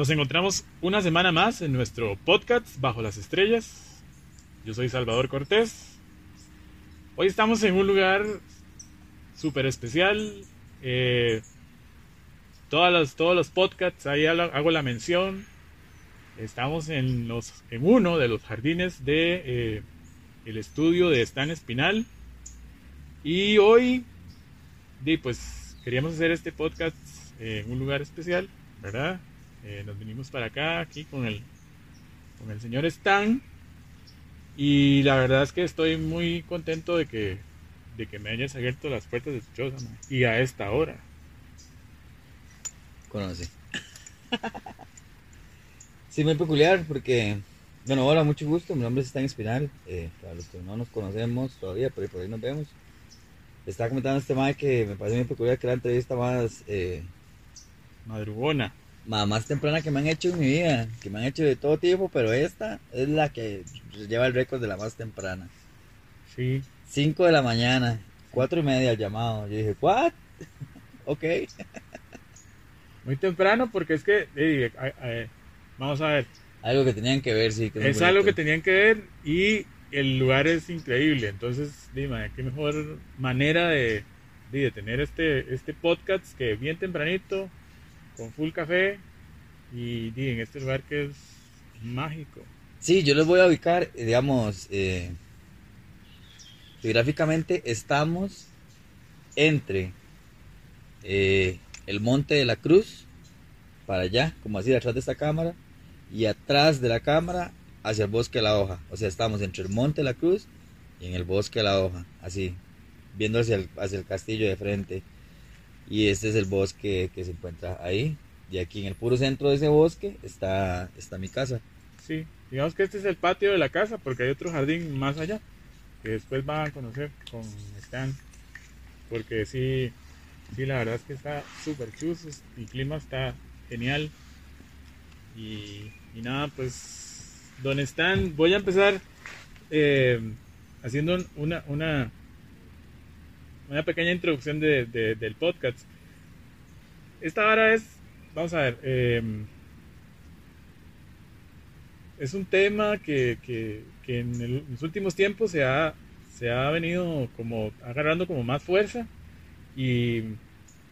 Nos encontramos una semana más en nuestro podcast Bajo las Estrellas. Yo soy Salvador Cortés. Hoy estamos en un lugar súper especial. Eh, todas todos los podcasts, ahí hago la mención. Estamos en, los, en uno de los jardines de eh, el estudio de Stan Espinal. Y hoy, pues queríamos hacer este podcast en un lugar especial ¿verdad? Eh, nos vinimos para acá, aquí con el, con el señor Stan. Y la verdad es que estoy muy contento de que, de que me hayas abierto las puertas de tu choza, y a esta hora. Conoce. sí, muy peculiar porque, bueno, hola, mucho gusto, mi nombre es Stan Espinal, eh, para los que no nos conocemos todavía, pero por ahí nos vemos. Estaba comentando este tema que me parece muy peculiar que la entrevista más... Eh, madrugona. Más, temprana que me han hecho en mi vida, que me han hecho de todo tipo, pero esta es la que lleva el récord de la más temprana. Sí. 5 de la mañana, cuatro y media el llamado. Yo dije, ¿what? ok. Muy temprano porque es que, vamos a ver. Algo que tenían que ver, sí. es algo que tenían que ver y el lugar es increíble. Entonces, dime, qué mejor manera de, de tener este, este podcast que bien tempranito, con full café y, en este lugar que es mágico. Sí, yo les voy a ubicar, eh, digamos, eh, geográficamente estamos entre eh, el Monte de la Cruz, para allá, como así, atrás de esta cámara, y atrás de la cámara hacia el bosque de la hoja. O sea, estamos entre el Monte de la Cruz y en el bosque de la hoja, así, viendo hacia el, hacia el castillo de frente. Y este es el bosque que se encuentra ahí. Y aquí en el puro centro de ese bosque está, está mi casa. Sí, digamos que este es el patio de la casa porque hay otro jardín más allá que después van a conocer con Stan. Porque sí, sí, la verdad es que está súper chuso, el clima está genial. Y, nada, pues, don Stan, voy a empezar eh, haciendo una, una, una pequeña introducción de, del podcast. Esta hora es, vamos a ver, em, es un tema que, que, en, los últimos tiempos se ha, se ha venido como agarrando como más fuerza y,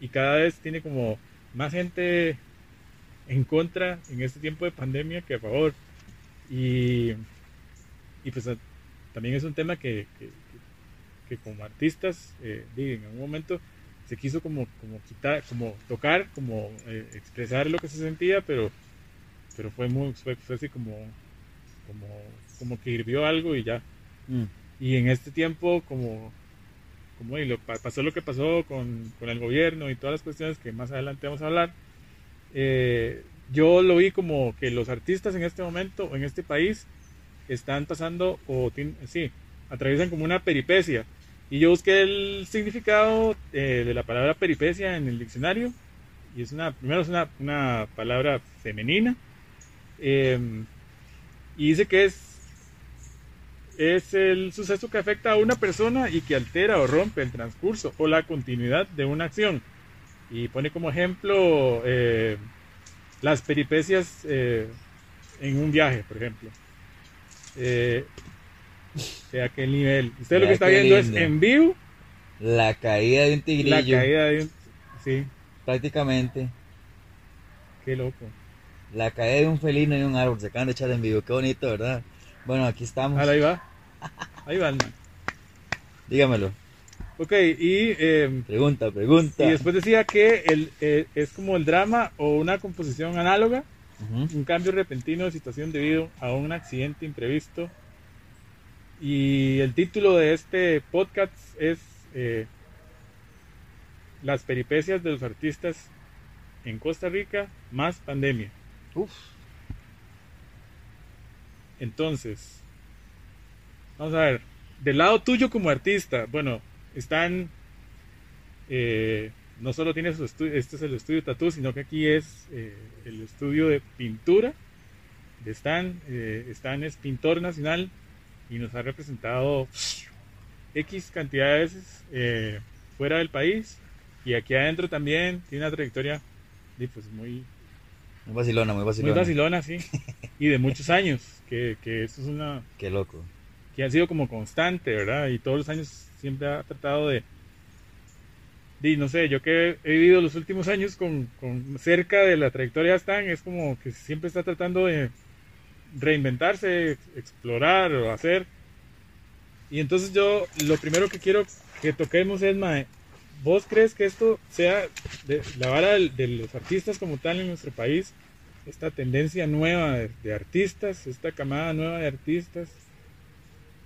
y cada vez tiene como más gente en contra en este tiempo de pandemia que a favor. Y, y pues también es un tema que, que como artistas, eh, en algún momento se quiso como, como quitar, como tocar, como eh, expresar lo que se sentía, pero, pero fue muy, fue, así como, como, como que hirvió algo y ya. Mm. Y en este tiempo, como, como y lo, pasó lo que pasó con, con, el gobierno y todas las cuestiones que más adelante vamos a hablar, eh, yo lo vi como que los artistas en este momento, en este país, están pasando, o sí, atraviesan como una peripecia y yo busqué el significado eh, de la palabra peripecia en el diccionario. Y es una, primero es una, una palabra femenina. Em, y dice que es, es el suceso que afecta a una persona y que altera o rompe el transcurso o la continuidad de una acción. Y pone como ejemplo eh, las peripecias eh, en un viaje, por ejemplo. De aquel nivel. Usted lo que está viendo es en vivo. La caída de un tigrillo. La caída de un. Sí. Prácticamente. Qué loco. La caída de un felino y un árbol. Se acaban de echar en vivo. Qué bonito, ¿verdad? Bueno, aquí estamos. ahí va. Ahí va el Dígamelo. Ok, y... Em, pregunta, pregunta. Y después decía que el, eh, es como el drama o una composición análoga, un cambio repentino de situación debido a un accidente imprevisto y el título de este podcast es eh, Las peripecias de los artistas en Costa Rica más pandemia. Uf. Entonces, vamos a ver, del lado tuyo como artista, bueno, están, eh, no solo tienes su estudio, este es el estudio Tatú, sino que aquí es eh, el estudio de pintura de Stan, Stan es pintor nacional y nos ha representado X cantidad de veces eh, fuera del país y aquí adentro también tiene una trayectoria pues, muy, Muy vacilona, muy muy vacilona. vacilona, sí, y de muchos años, que, que eso es una, Qué loco. que ha sido como constante, ¿verdad? Y todos los años siempre ha tratado de, de no sé, yo que he vivido los últimos años con, con cerca de la trayectoria de Stan, es como que siempre está tratando de reinventarse, ex- explorar o hacer. Y entonces yo lo primero que quiero que toquemos es, Mae, ¿vos crees que esto sea la vara de, los artistas como tal en nuestro país? Esta tendencia nueva de, artistas, esta camada nueva de artistas.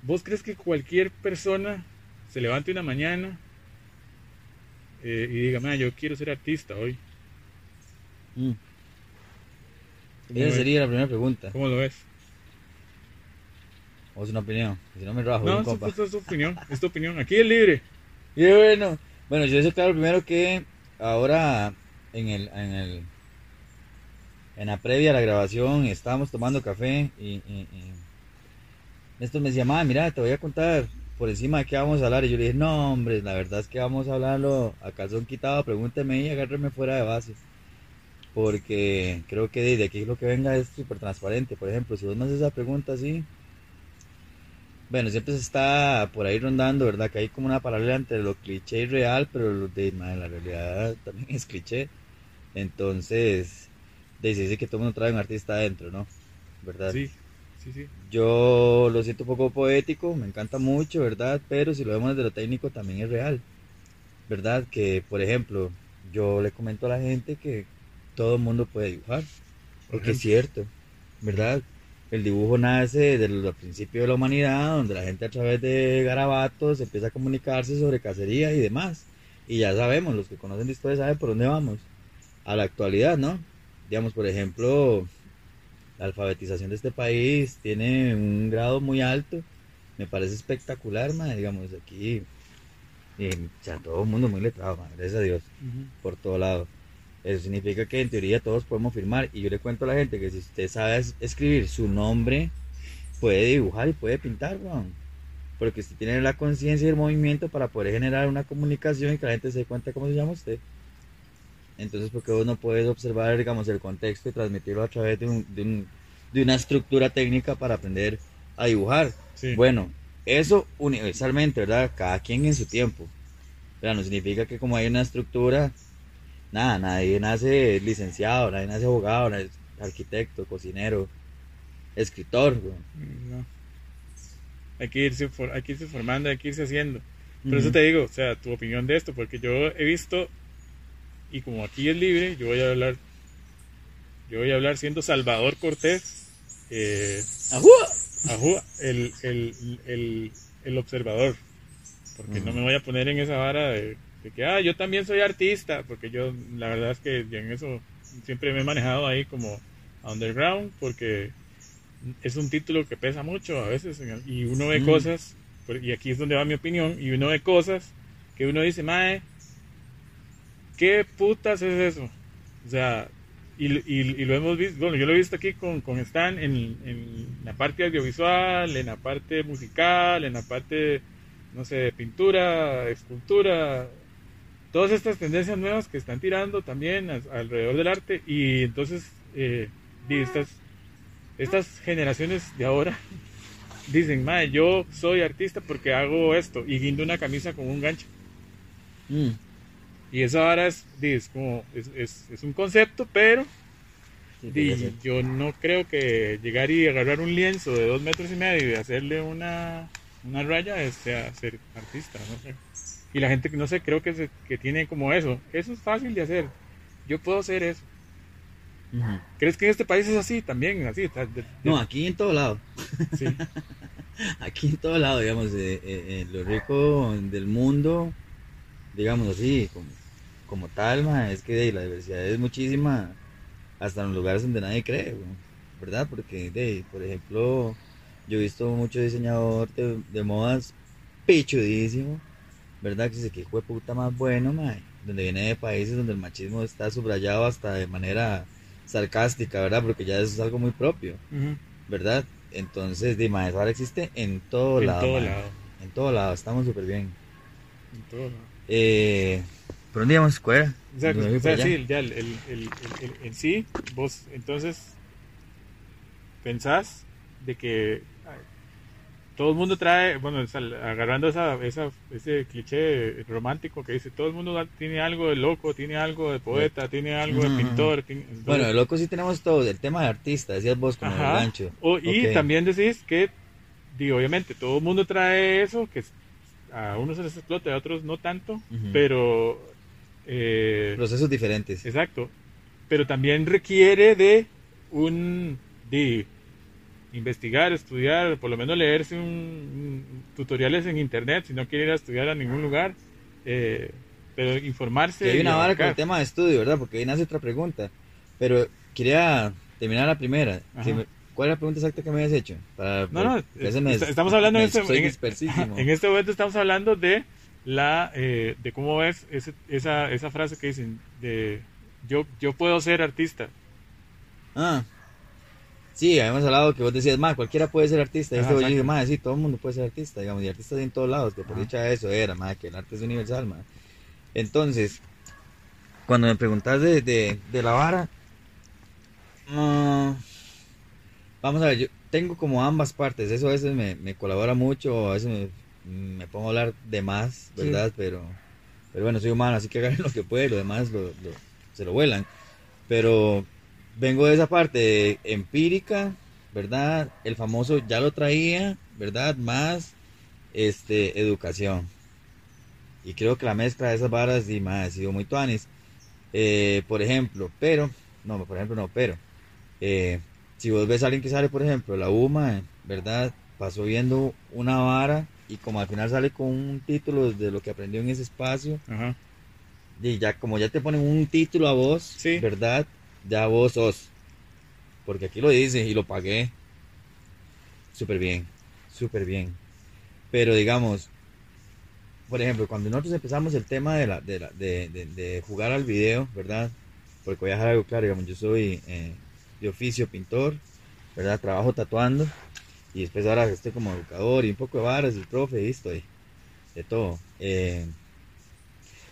¿Vos crees que cualquier persona se levante una mañana eh, y diga, "Ma, yo quiero ser artista hoy? Mm. ¿Cómo Esa ves? sería la primera pregunta. ¿Cómo lo ves? ¿O es una opinión? Si no me rajo, No, es, compa. es- es tu opinión, es tu opinión. Aquí es libre. Y bueno, bueno, yo sé claro primero que ahora en el, en el, en la previa a la grabación estábamos tomando café y, y, y Néstor me decía, "Ma, mira, te voy a contar por encima de qué vamos a hablar. Y yo le dije, no, hombre, la verdad es que vamos a hablarlo a calzón quitado, pregúnteme y agárreme fuera de base. Porque creo que desde aquí lo que venga es súper transparente. Por ejemplo, si vos me haces esa pregunta así, bueno, siempre se está por ahí rondando, ¿verdad? Que hay como una paralela entre lo cliché y real, pero lo de, la realidad también es cliché. Entonces, dice que todo el mundo trae un artista adentro, ¿no? ¿Verdad? Sí, sí, sí. Yo lo siento un poco poético, me encanta mucho, ¿verdad? Pero si lo vemos desde lo técnico también es real, ¿verdad? Que, por ejemplo, yo le comento a la gente que todo el mundo puede dibujar, porque es cierto, ¿verdad? El dibujo nace desde el principio de la humanidad, donde la gente a través de garabatos empieza a comunicarse sobre cacería y demás. Y ya sabemos, los que conocen la historia saben por dónde vamos. A la actualidad, ¿no? Digamos, por ejemplo, la alfabetización de este país tiene un grado muy alto. Me parece espectacular, madre. Digamos, aquí, eh, o sea, todo el mundo muy letrado, madre, gracias a Dios, por todo lado. Eso significa que en teoría todos podemos firmar. Y yo le cuento a la gente que si usted sabe es- escribir su nombre, puede dibujar y puede pintar, weón. Porque usted tiene la conciencia y el movimiento para poder generar una comunicación y que la gente se dé cuenta cómo se llama usted. Entonces, porque vos no puedes observar, digamos, el contexto y transmitirlo a través de, un- de, un- de una estructura técnica para aprender a dibujar. Sí. Bueno, eso universalmente, ¿verdad? Cada quien en su tiempo. Pero no significa que como hay una estructura, nada, nadie nace licenciado, nadie nace abogado, nadie es arquitecto, cocinero, escritor. No. Hay que, irse for- hay que irse formando, hay que irse haciendo. Pero Ujú. eso te digo, o sea, tu opinión de esto, porque yo he visto, y como aquí es libre, yo voy a hablar, yo voy a hablar siendo Salvador Cortés, eh, ¡Ajúa! ajú, el, el, el, el observador, porque no me voy a poner en esa vara de, de que, ah, yo también soy artista, porque yo, la verdad es que en eso siempre me he manejado ahí como underground, porque es un título que pesa mucho a veces, el- y uno ve Mm. cosas, y aquí es donde va mi opinión, y uno ve cosas que uno dice, mae, ¿qué putas es eso? O sea, y, y- y lo hemos visto, bueno, yo lo he visto aquí con, con Stan en, en la parte audiovisual, en la parte musical, en la parte, no sé, de pintura, escultura, todas estas tendencias nuevas que están tirando también a- alrededor del arte, y entonces, eh, estas, estas generaciones de ahora dicen, mae, yo soy artista porque hago esto, y guindo una camisa con un gancho. Mm. Y eso ahora es, es como, es, es, es un concepto, pero di, yo no creo que llegar y agarrar un lienzo de dos metros y medio y hacerle una, una raya es, sea ser artista, no. Y la gente que no sé, creo que, se- que tiene como eso. Eso es fácil de hacer. Yo puedo hacer eso. ¿Crees que en este país es así también? Así, de- de- No, aquí en todo lado. sí. Aquí en todo lado, digamos, eh, eh, lo rico del mundo, digamos así, como, como tal, ma, es que de, la diversidad es muchísima, hasta en los lugares donde nadie cree, ¿verdad? Porque, de, por ejemplo, yo he visto mucho diseñador de, de modas pichudísimo, ¿verdad? Que dice que hijo de puta más bueno, ma, donde viene de países donde el machismo está subrayado hasta de manera sarcástica, ¿verdad? Porque ya eso es algo muy propio. ¿verdad? Entonces, Dima, eso ahora existe en todo En lado. todo man. lado. En todo lado, estamos súper bien. En todo lado. Eh, Pero un día vamos a escuela. O sea, para allá. sí, ya el, el- el- el- el- en sí, vos entonces pensás de que todo el mundo trae, bueno, agarrando esa, esa, ese cliché romántico que dice, todo el mundo tiene algo de loco, tiene algo de poeta, tiene algo de ujú. pintor. tiene- entonces- Bueno, de loco sí tenemos todo. El tema de artista, decías vos con el gancho. O- y también decís que, digo, obviamente, todo el mundo trae eso, que a unos se les explota, a otros no tanto, pero... eh, Procesos diferentes. Exacto. Pero también requiere de un de investigar, estudiar, por lo menos leerse un, un- tutoriales en internet si no quiere ir a estudiar a ningún lugar. eh, pero informarse. Y hay una vara con el tema de estudio, ¿verdad? Porque ahí nace otra pregunta. Pero quería terminar la primera. Si me- ¿Cuál es la pregunta exacta que me habías hecho? Para, No, no, porque ese me- est- estamos hablando me- en este, en, en este momento estamos hablando de la eh, de cómo ves ese- esa, esa frase que dicen de yo yo puedo ser artista. Ah. Sí, habíamos hablado que vos decías, más cualquiera puede ser artista. Y Ajá, este yo dije, más sí, todo el mundo puede ser artista, digamos, y artistas en todos lados, que por Ajá. dicha eso era, más que el arte es universal, más. Entonces, cuando me preguntas de, de, de la vara, mm, vamos a ver, yo tengo como ambas partes, eso a veces me, me colabora mucho, a veces me, me pongo a hablar de más, Sí. ¿verdad? Pero, pero bueno, soy humano, así que agarren lo que puede, lo demás lo, lo- se lo vuelan. Pero vengo de esa parte empírica, ¿verdad? El famoso ya lo traía, ¿verdad? Más este educación. Y creo que la mezcla de esas varas y más ha sido muy tuanis. Eh, por ejemplo, pero, no, por ejemplo no, pero, eh, si vos ves a alguien que sale, por ejemplo, la UMA, ¿verdad? Pasó viendo una vara y como al final sale con un título de lo que aprendió en ese espacio, Ajá. y ya como ya te ponen un título a vos, Sí. ¿verdad? Ya vos sos. Porque aquí lo dice y lo pagué. Súper bien, súper bien. Pero digamos, por ejemplo, cuando nosotros empezamos el tema de, la, de, la- de, de- de jugar al video, ¿verdad? Porque voy a dejar algo claro, digamos, yo soy eh, de oficio pintor, ¿verdad? Trabajo tatuando y después ahora estoy como educador y un poco de varas y profe y estoy de todo. Eh,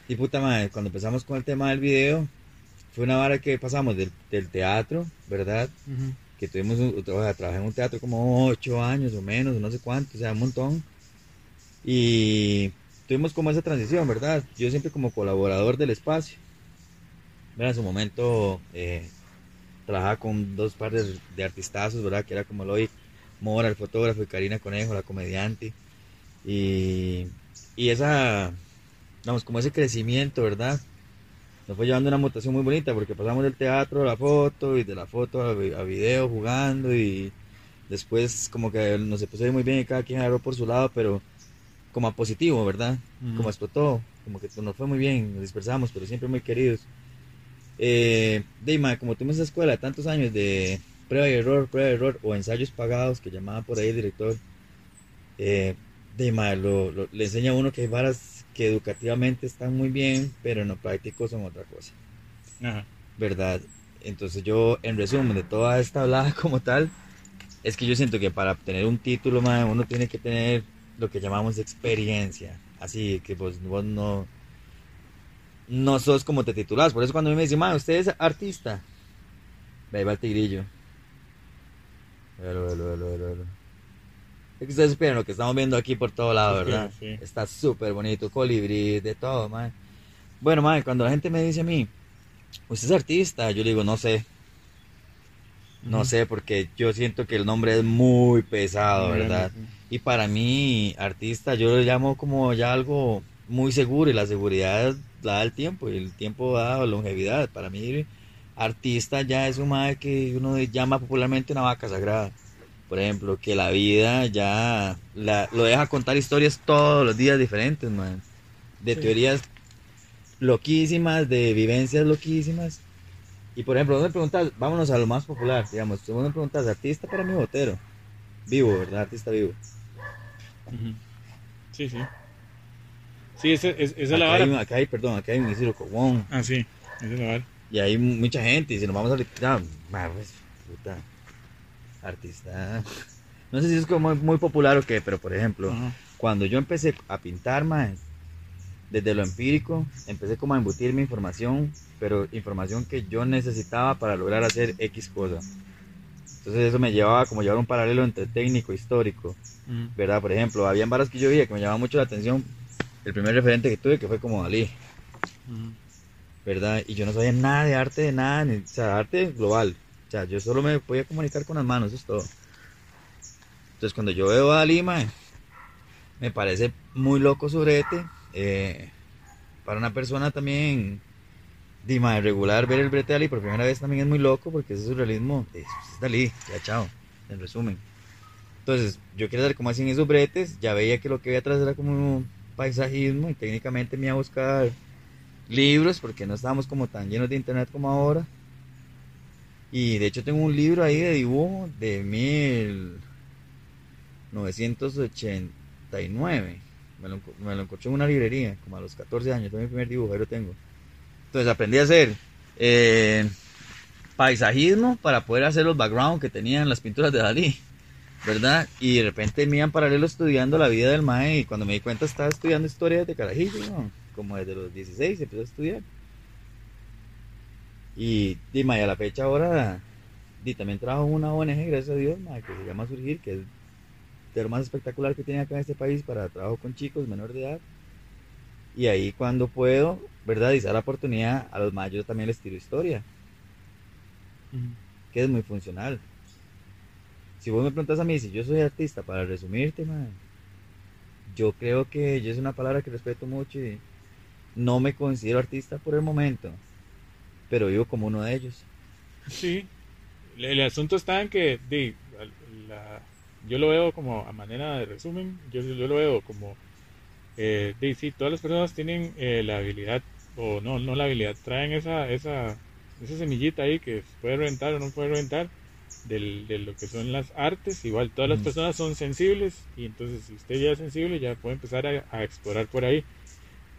y puta madre, cuando empezamos con el tema del video, fue una vara que pasamos del, del teatro, ¿verdad? Que tuvimos, un, o sea, trabajé en un teatro como ocho años o menos, no sé cuánto, o sea, un montón. Y tuvimos como esa transición, ¿verdad? Yo siempre como colaborador del espacio. ¿verdad? En su momento eh, trabajaba con dos pares de artistazos, ¿verdad? Que era como Loy Mora, el fotógrafo, y Karina Conejo, la comediante. Y, y esa, vamos, como ese crecimiento, ¿verdad? Nos fue llevando una mutación muy bonita porque pasamos del teatro a la foto y de la foto a, a video jugando y después como que nos empezó a ir muy bien y cada quien agarró por su lado, pero como a positivo, ¿verdad? Ujú. Como explotó, como que nos fue muy bien, nos dispersamos, pero siempre muy queridos. Eh, Deima, como tuvimos esa escuela tantos años de prueba y error, prueba y error, o ensayos pagados, que llamaba por ahí el director, eh, Deima, lo, lo- le enseña a uno que hay varas que educativamente están muy bien, pero en lo práctico son otra cosa, Ajá. ¿verdad? Entonces yo, en resumen de toda esta hablada como tal, es que yo siento que para obtener un título, mae, uno tiene que tener lo que llamamos experiencia. Así que vos, vos no, no sos como te titulás. Por eso cuando a mí me dicen, mae, usted es artista. Ahí va el tigrillo. Velo, velo, velo. Es que ustedes supieron lo que estamos viendo aquí por todo lado, ¿verdad? sí. Está súper bonito, colibrí, de todo, mae. Bueno, mae, cuando la gente me dice a mí, ¿usted es artista? Yo le digo, no sé. No sé, porque yo siento que el nombre es muy pesado, ¿verdad? Y para mí, artista, yo lo llamo como ya algo muy seguro y la seguridad la da el tiempo y el tiempo da longevidad. Para mí, artista ya es un madre que uno llama popularmente una vaca sagrada. Por ejemplo, que la vida ya la- lo deja contar historias todos los días diferentes, man. De Sí. teorías loquísimas, de vivencias loquísimas. Y por ejemplo, vos me preguntas, vámonos a lo más popular, digamos, si vos me preguntas, artista para mí botero. Vivo, ¿verdad? Artista vivo. Sí, sí. Sí, esa es la vara. hay, acá hay, perdón, acá hay un Isidro Cobón. Ah, sí, esa es la vara. Y hay mucha gente. Y si nos vamos a pues, puta, artista. No sé si es como muy, muy popular o qué, pero por ejemplo, cuando yo empecé a pintar, mae, desde lo empírico, empecé como a embutir mi información, pero información que yo necesitaba para lograr hacer X cosa. Entonces eso me llevaba como llevar un paralelo entre técnico, histórico, ¿verdad? Por ejemplo, había varas que yo veía que me llamaban mucho la atención. El primer referente que tuve que fue como Dalí, ¿verdad? Y yo no sabía nada de arte, de nada, ni, o sea, arte global. O sea, yo solo me podía comunicar con las manos, eso es todo. Entonces cuando yo veo a mae, me parece muy loco su brete. Eh, para una persona también Dima, regular ver el brete de Dalí por primera vez también es muy loco porque ese surrealismo es, es Dalí, ya chao, en resumen. Entonces, yo quería saber cómo hacían esos bretes, ya veía que lo que había atrás era como paisajismo y técnicamente me iba a buscar libros porque no estábamos como tan llenos de internet como ahora. Y de hecho tengo un libro ahí de dibujo de 1989. Me lo, me lo encontré en una librería, como a los 14 años, fue mi primer dibujo, ahí lo tengo. Entonces aprendí a hacer eh, paisajismo para poder hacer los backgrounds que tenían las pinturas de Dalí, ¿verdad? Y de repente me iban paralelo estudiando la vida del Mae y cuando me di cuenta estaba estudiando historia de carajillo. Como desde los 16 empecé a estudiar. Y, y a la fecha ahora y también trabajo en una ONG, gracias a Dios, que se llama Surgir, que es de lo más espectacular que tiene acá en este país para trabajo con chicos menor de edad. Y ahí cuando puedo, ¿verdad? Y dar la oportunidad a los mayos también les tiro historia, que es muy funcional. Si vos me preguntas a mí si yo soy artista, para resumirte, mae, yo creo que yo es una palabra que respeto mucho y no me considero artista por el momento, pero vivo como uno de ellos. Sí, el, el asunto está en que di, la- yo lo veo como a manera de resumen, yo, yo lo veo como, eh, di, sí, todas las personas tienen eh, la habilidad, o no, no la habilidad, traen esa, esa, esa semillita ahí que puede reventar o no puede reventar del, de lo que son las artes, igual todas las Mm. personas son sensibles y entonces si usted ya es sensible ya puede empezar a, a explorar por ahí.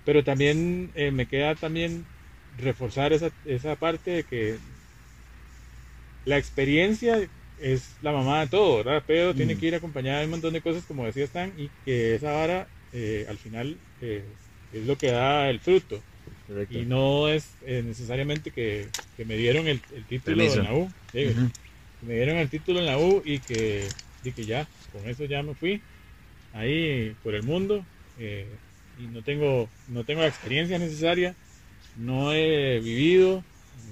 Pero también eh, me queda también reforzar esa, esa parte de que la experiencia es la mamá de todo, ¿verdad? Pero tiene Mm. que ir acompañada de un montón de cosas, como decía Stan, y que esa vara eh, al final eh, es lo que da el fruto. Correcto. Y no es eh, necesariamente que, que me dieron el, el título en la U. sí, me dieron el título en la U y que, y que ya, con eso ya me fui ahí por el mundo eh, y no tengo, no tengo la experiencia necesaria, no he vivido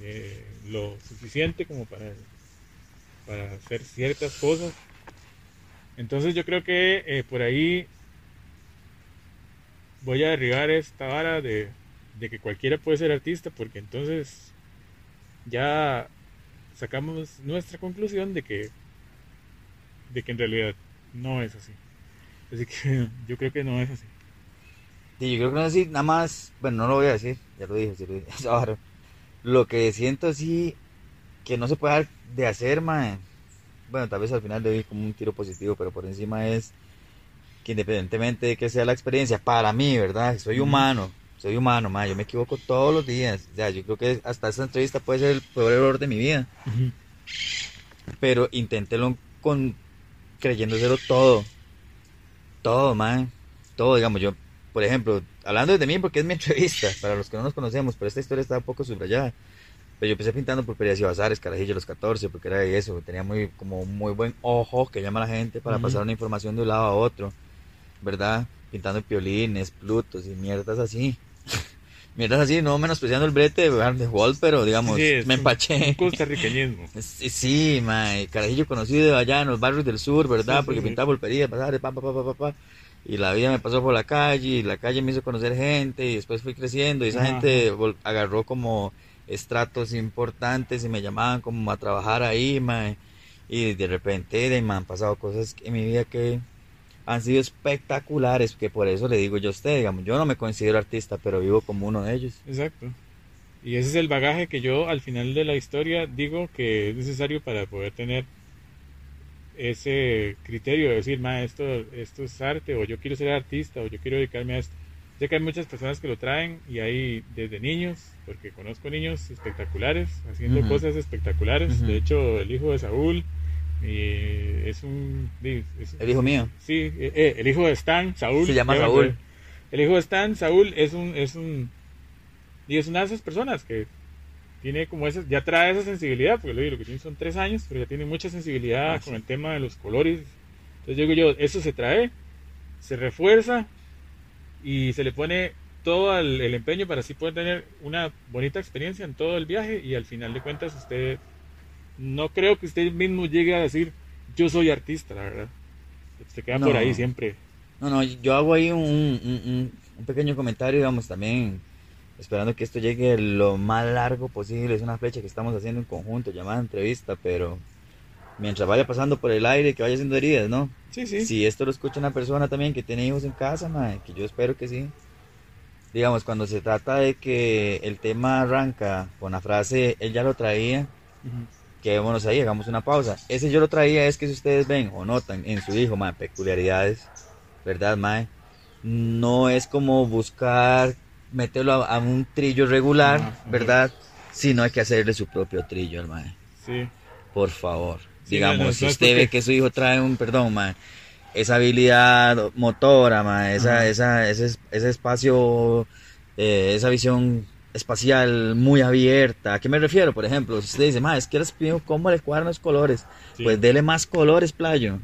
eh, lo suficiente como para, para hacer ciertas cosas. Entonces yo creo que eh, por ahí voy a derribar esta vara de, de que cualquiera puede ser artista porque entonces ya sacamos nuestra conclusión de que de que en realidad no es así. Así que yo creo que no es así. Sí, yo creo que no es así, nada más, bueno, no lo voy a decir, ya lo dije, sí lo dije, vara. Lo que siento sí que no se puede dejar de hacer, mae. Bueno, tal vez al final le doy como un tiro positivo, pero por encima es que independientemente de que sea la experiencia, para mí, ¿verdad? Soy humano, soy humano, mae, yo me equivoco todos los días. O sea, yo creo que hasta esta entrevista puede ser el peor error de mi vida, pero inténtelo con creyéndoselo todo. Todo, man. Todo, digamos, yo, por ejemplo, hablando de mí porque es mi entrevista, para los que no nos conocemos, pero esta historia está un poco subrayada. Pero yo empecé pintando pulperías y bazares, carajillo los 14, porque era de eso, tenía muy, como muy buen ojo que llama a la gente para pasar una información de un lado a otro, ¿verdad? Pintando piolines, plutos y mierdas así. mierdas así, no menospreciando el brete de Walt, pero digamos, Sí, es me empaché. Costarriqueñismo. Sí, sí, mae, carajillo conocido allá en los barrios del sur, ¿verdad? Sí, Porque pintaba pulperías, bazares, pa, pa, pa, pa, pa, pa. Y la vida me pasó por la calle, y la calle me hizo conocer gente, y después fui creciendo, y esa Ajá, gente agarró como estratos importantes y me llamaban como a trabajar ahí, mae. Y de repente de, me han pasado cosas en mi vida que han sido espectaculares, que por eso le digo yo a usted, digamos, yo no me considero artista, pero vivo como uno de ellos. Exacto. Y ese es el bagaje que yo al final de la historia digo que es necesario para poder tener ese criterio de decir, ma, esto, esto es arte, o yo quiero ser artista, o yo quiero dedicarme a esto. Sé que hay muchas personas que lo traen y hay desde niños, porque conozco niños espectaculares, haciendo cosas espectaculares. De hecho, el hijo de Saúl eh, es un... es- El hijo mío. Sí, eh, eh, el hijo de Stan, Saúl. Se llama Saúl. el hijo de Stan, Saúl, es un, es un, y es una de esas personas que tiene como esa, ya trae esa sensibilidad, porque lo, que tiene son tres años, pero ya tiene mucha sensibilidad Ah, con sí. el tema de los colores. Entonces yo digo yo, eso se trae, se refuerza y se le pone todo el, el empeño para así poder tener una bonita experiencia en todo el viaje y al final de cuentas usted, no creo que usted mismo llegue a decir, yo soy artista, la verdad. Se queda por No. ahí siempre. No, no, yo hago ahí un, un- un- un pequeño comentario, digamos, también esperando que esto llegue lo más largo posible. Es una flecha que estamos haciendo en conjunto, llamada entrevista, pero mientras vaya pasando por el aire, que vaya haciendo heridas, ¿no? Sí, sí. Si esto lo escucha una persona también que tiene hijos en casa, mae, que yo espero que sí. Digamos, cuando se trata de que el tema arranca con la frase, él ya lo traía, Ujú. quedémonos ahí, hagamos una pausa. Ese yo lo traía es que si ustedes ven o notan en su hijo, mae, peculiaridades, ¿verdad, mae? No es como buscar meterlo a, a un trillo regular, Ajá, ajá. ¿verdad? Sino hay que hacerle su propio trillo al mae. Sí. Por favor. Sí, Digamos, no, no, si no usted ve que su hijo trae un, perdón, mae, esa habilidad motora, mae, esa, esa, ese, es- ese espacio, eh, esa visión espacial muy abierta. ¿A qué me refiero? Por ejemplo, si usted dice, mae, es que eres mío, ¿cómo le cuadran los colores? Sí. Pues dele más colores, playo.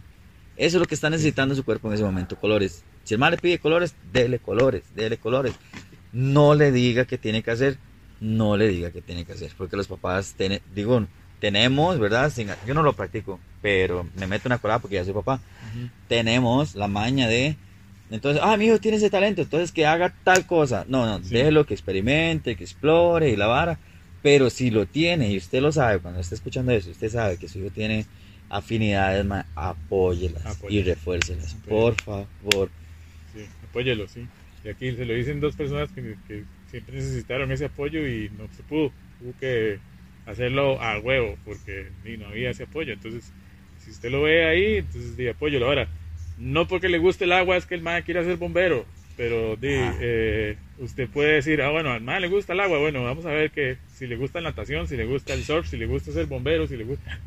Eso es lo que está necesitando su cuerpo en ese momento, colores. Si el mal le pide colores, dele colores, dele colores. No le diga qué tiene que hacer, no le diga qué tiene que hacer, porque los papás, tiene- digo, tenemos, ¿verdad? Sin- yo no lo practico, pero me meto una colada porque ya soy papá. Tenemos la maña de, entonces, ah, mi hijo tiene ese talento, entonces que haga tal cosa. No, no, Sí. déjelo que experimente, que explore y la vara. Pero si lo tiene y usted lo sabe, cuando está escuchando eso, usted sabe que su hijo tiene afinidades, ma, apóyelas y Apóyelas. refuércelas, Ok. por favor. Sí, apóyelo, sí. Y aquí se lo dicen dos personas que, que siempre necesitaron ese apoyo y no se pudo. Hubo que hacerlo a huevo porque ni no había ese apoyo. Entonces, si usted lo ve ahí, entonces di apóyelo. Ahora, no porque le guste el agua es que el man quiera ser bombero, pero di, Ajá. eh, usted puede decir, ah, bueno, al man le gusta el agua, bueno, vamos a ver que si le gusta la natación, si le gusta el surf, si le gusta ser bombero, si le gusta...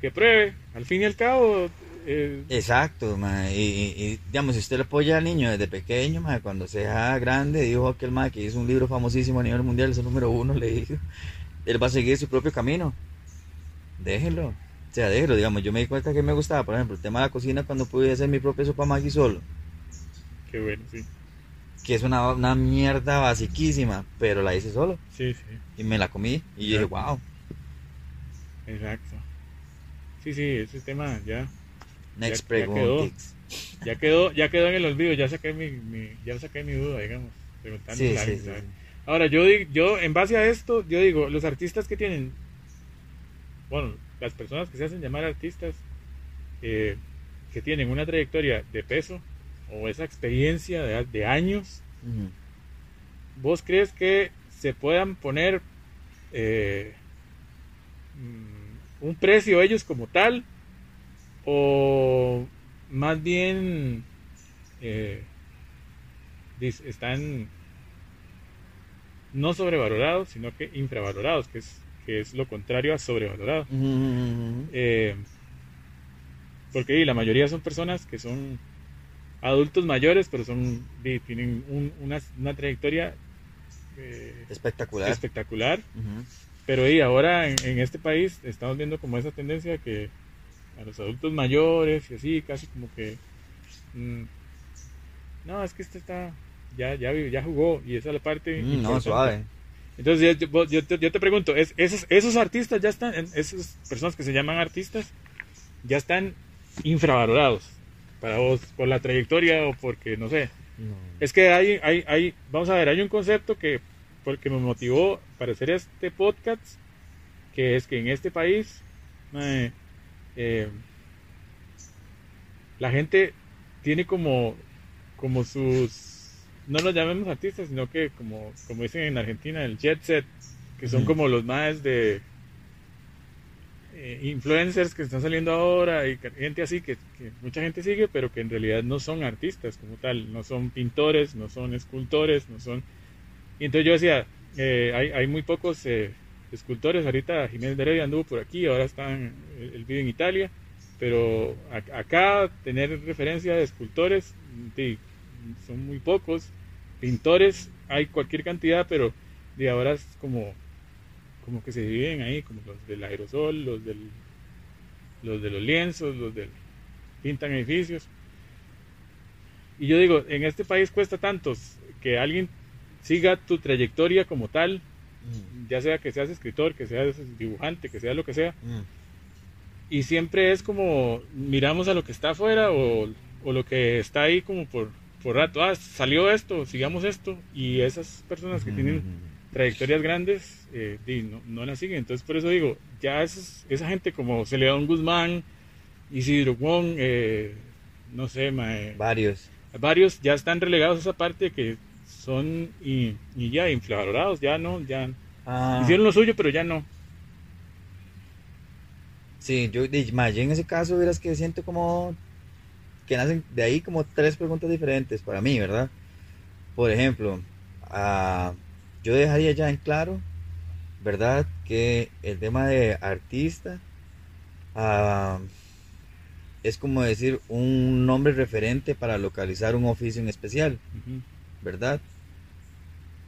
Que pruebe, al fin y al cabo... eh, Exacto, ma, y, digamos, si usted le apoya al niño desde pequeño, ma, cuando sea grande, dijo aquel ma que hizo un libro famosísimo a nivel mundial, es el número uno, le dijo, él va a seguir su propio camino. Déjelo, o sea, déjelo, digamos, yo me di cuenta que me gustaba, por ejemplo, el tema de la cocina cuando pude hacer mi propia sopa Maggi solo, qué bueno, sí. que es una, una mierda basiquísima, pero la hice solo, Sí, sí. y me la comí, y yo dije, wow, Exacto. Sí, sí, ese tema ya, next Ya- ya quedó. preguntix. ya quedó, ya quedó en el olvido, ya saqué mi, mi- ya saqué mi duda, digamos, preguntando Sí, la- sí, sí, la- sí. Ahora yo digo, yo en base a esto, yo digo, los artistas que tienen, bueno, las personas que se hacen llamar artistas, eh, que tienen una trayectoria de peso o esa experiencia de, de años. ¿vos crees que se puedan poner eh, mm, un precio ellos como tal? ¿O más bien eh, están no sobrevalorados, sino que infravalorados, que es, que es lo contrario a sobrevalorado? Ujú, ujú. Eh, porque la mayoría son personas que son adultos mayores, pero son tienen un- una, una trayectoria eh, Espectacular. espectacular. Pero y ahora en, en este país estamos viendo como esa tendencia que a los adultos mayores y así, casi como que... mm, no, es que este está... Ya, ya, ya jugó y esa es la parte... Mm, no, suave. Entonces yo, yo- yo te, yo te pregunto, ¿es- esos, esos artistas ya están, esas personas que se llaman artistas, ya están infravalorados para vos, por la trayectoria o porque, no sé. No. Es que hay, hay, hay, vamos a ver, hay un concepto que, porque me motivó para hacer este podcast, que es que en este país, mae, eh, la gente tiene como, como sus, no los llamemos artistas, sino que como, como dicen en Argentina, el jet set, que son como los más de eh, influencers que están saliendo ahora y gente así que, que mucha gente sigue, pero que en realidad no son artistas como tal, no son pintores, no son escultores, no son... Y entonces yo decía, eh, hay, hay muy pocos eh, escultores, ahorita Jiménez de Heredia anduvo por aquí, ahora están, él, vive en Italia, pero acá tener referencia de escultores son muy pocos pintores hay cualquier cantidad, pero de ahora es como, como que se dividen ahí, como los del aerosol, los del los de los lienzos, los del pintan edificios. Y yo digo, en este país cuesta tantos que alguien siga tu trayectoria como tal, Mm, ya sea que seas escritor, que seas dibujante, que sea lo que sea, mm. y siempre es como miramos a lo que está afuera o, o lo que está ahí como por, por rato, ah, salió esto, sigamos esto, y esas personas que tienen trayectorias grandes eh, no, no las siguen, entonces por eso digo, ya esos- esa gente como Celedón Guzmán, Isidro Wong, eh, no sé, mae, Varios. varios ya están relegados a esa parte que son y, y ya infravalorados, ya no, ya Ah, hicieron lo suyo, pero ya no. Sí, yo, yo en ese caso, verás que siento como que nacen de ahí como tres preguntas diferentes para mí, ¿verdad? Por ejemplo, ah, yo dejaría ya en claro, ¿verdad? Que el tema de artista ah, es como decir un nombre referente para localizar un oficio en especial. ¿verdad?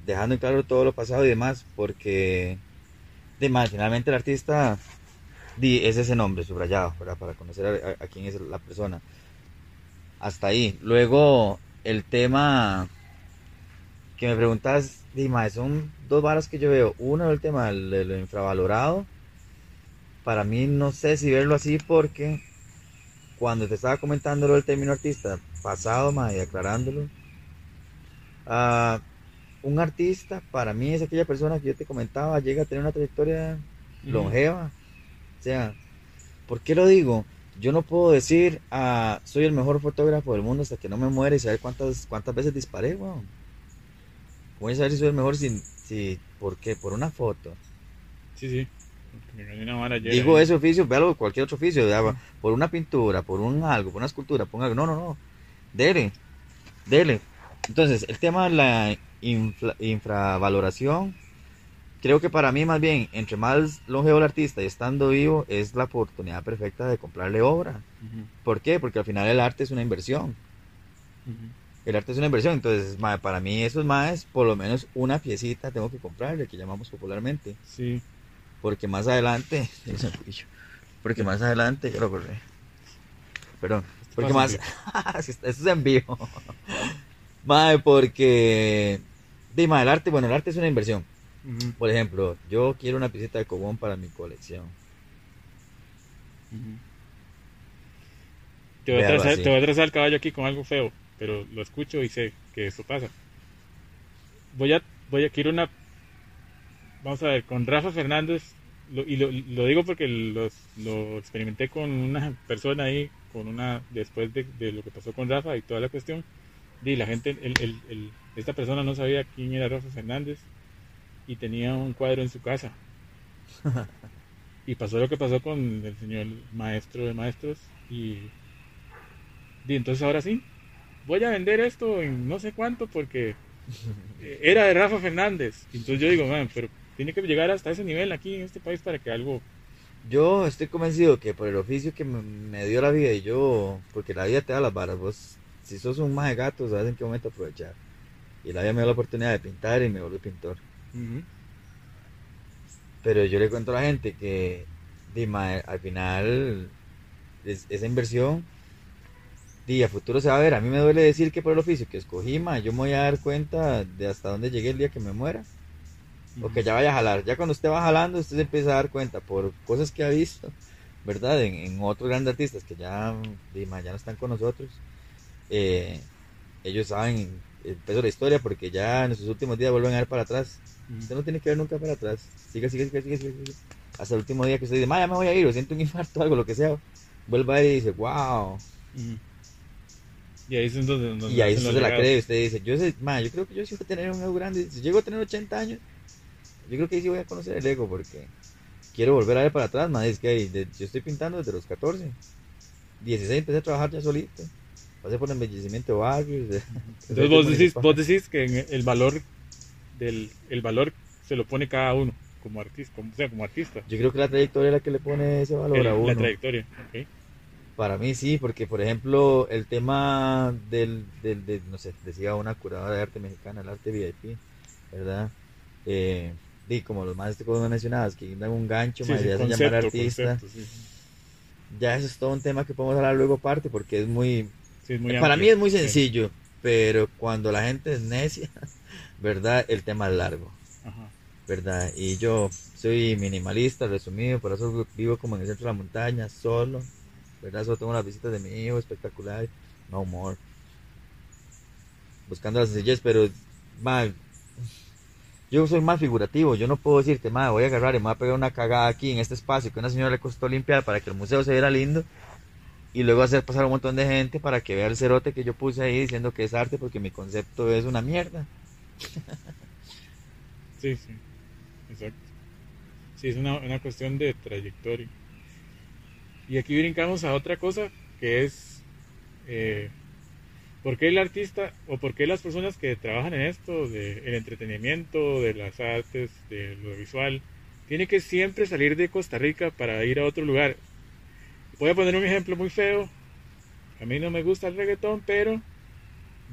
Dejando en claro todo lo pasado y demás, porque de más, finalmente el artista es ese nombre subrayado. Para conocer a, quién es la persona. Hasta ahí. Luego, el tema que me preguntas, di, ma, son dos varas que yo veo. Uno, el tema de lo infravalorado. Para mí, no sé si verlo así, porque cuando te estaba comentando del término artista pasado, ma, y aclarándolo, Ah, un artista para mí es aquella persona que yo te comentaba, llega a tener una trayectoria longeva. O sea, ¿por qué lo digo? Yo no puedo decir, ah, soy el mejor fotógrafo del mundo hasta que no me muera y saber cuántas, cuántas veces disparé. ¿Cómo voy a saber si soy el mejor si, si, por qué? Por una foto. Sí, sí. Digo ese oficio, véalo cualquier otro oficio, por una pintura, por un algo, por una escultura, por un algo. No, no, no. Dele, dele. Entonces, el tema de la infravaloración, creo que para mí más bien, entre más longevo el artista y estando vivo, es la oportunidad perfecta de comprarle obra. ¿Por qué? Porque al final el arte es una inversión. El arte es una inversión, entonces para mí esos más, por lo menos una piecita tengo que comprarle, que llamamos popularmente. Sí. Porque más adelante, porque más adelante, lo corré. Perdón, porque más, esto es en vivo. Mae, porque, dime, el arte, bueno, el arte es una inversión. Por ejemplo, yo quiero una piecita de cobón para mi colección. Te voy, a trazar, así. te voy a trazar el caballo aquí con algo feo, pero lo escucho y sé que eso pasa. Voy a, voy a quiero una, vamos a ver, con Rafa Fernández, lo- y lo, lo digo porque los, lo experimenté con una persona ahí, con una, después de, de lo que pasó con Rafa y toda la cuestión, y la gente, el, el- el- esta persona no sabía quién era Rafa Fernández y tenía un cuadro en su casa. y pasó lo que pasó con el señor maestro de maestros y, y entonces ahora sí, voy a vender esto en no sé cuánto porque era de Rafa Fernández. Entonces yo digo, man, pero tiene que llegar hasta ese nivel aquí en este país para que algo... Yo estoy convencido que por el oficio que me, me dio la vida y yo, porque la vida te da las varas, vos, si sos un más de gato, sabes en qué momento aprovechar. Y la vida me dio la oportunidad de pintar y me volví pintor. Pero yo le cuento a la gente que di, mae, al final es- esa inversión di, a futuro se va a ver. A mí me duele decir que por el oficio que escogí, mae, yo me voy a dar cuenta de hasta dónde llegué el día que me muera. O que ya vaya a jalar. Ya cuando usted va jalando, usted se empieza a dar cuenta por cosas que ha visto, ¿verdad? En, en otros grandes artistas que ya, di, mae, ya no están con nosotros. Eh, ellos saben el peso de la historia porque ya en sus últimos días vuelven a ver para atrás. Usted no tiene que ver nunca para atrás. Siga, siga, siga, siga, siga. Hasta el último día que usted dice, "Ma, ya me voy a ir, o siento un infarto, algo, lo que sea. Vuelva a ir y dice, wow. Y ahí es donde, donde Y ahí se la cree. Usted dice, yo sé, ma, yo creo que yo sí voy a tener un ego grande. Si llego a tener 80 años, yo creo que ahí sí voy a conocer el ego porque quiero volver a ver para atrás, ma. Es que ahí, de- yo estoy pintando desde los 14. 16 empecé a trabajar ya solito. Pasé por embellecimiento de barrios. de- Entonces vos decís, vos decís que en el valor del el valor se lo pone cada uno como artista, como, o sea, como artista. Yo creo que la trayectoria es la que le pone ese valor El- a uno. la trayectoria. Para mí sí, porque por ejemplo el tema del, del, del- no sé, decía una curadora de arte mexicana, el arte VIP, ¿verdad? Eh, y como los más como mencionabas, que dan un gancho, Sí, mae, sí, le hacen llamar concepto, artista, concepto, sí. ya eso es todo un tema que podemos hablar luego aparte, porque es muy, Sí, es muy para amplio. mí es muy sencillo, pero cuando la gente es necia, ¿verdad? El tema es largo. Ajá. ¿verdad? Y yo soy minimalista, resumido, por eso vivo como en el centro de la montaña, solo, ¿verdad? Solo tengo las visitas de mi hijo, espectacular, no more. Buscando la sencillez, pero, ma, yo soy más figurativo, yo no puedo decirte, ma, voy a agarrar y me voy a pegar una cagada aquí en este espacio que a una señora le costó limpiar para que el museo se viera lindo. Y luego hacer pasar a un montón de gente para que vea el cerote que yo puse ahí diciendo que es arte porque mi concepto es una mierda. Sí, sí, exacto. Sí, es una, una cuestión de trayectoria. Y aquí brincamos a otra cosa que es eh, por qué el artista o por qué las personas que trabajan en esto, del entretenimiento, de las artes, de lo visual, tiene que siempre salir de Costa Rica para ir a otro lugar. Voy a poner un ejemplo muy feo. A mí no me gusta el reggaetón, pero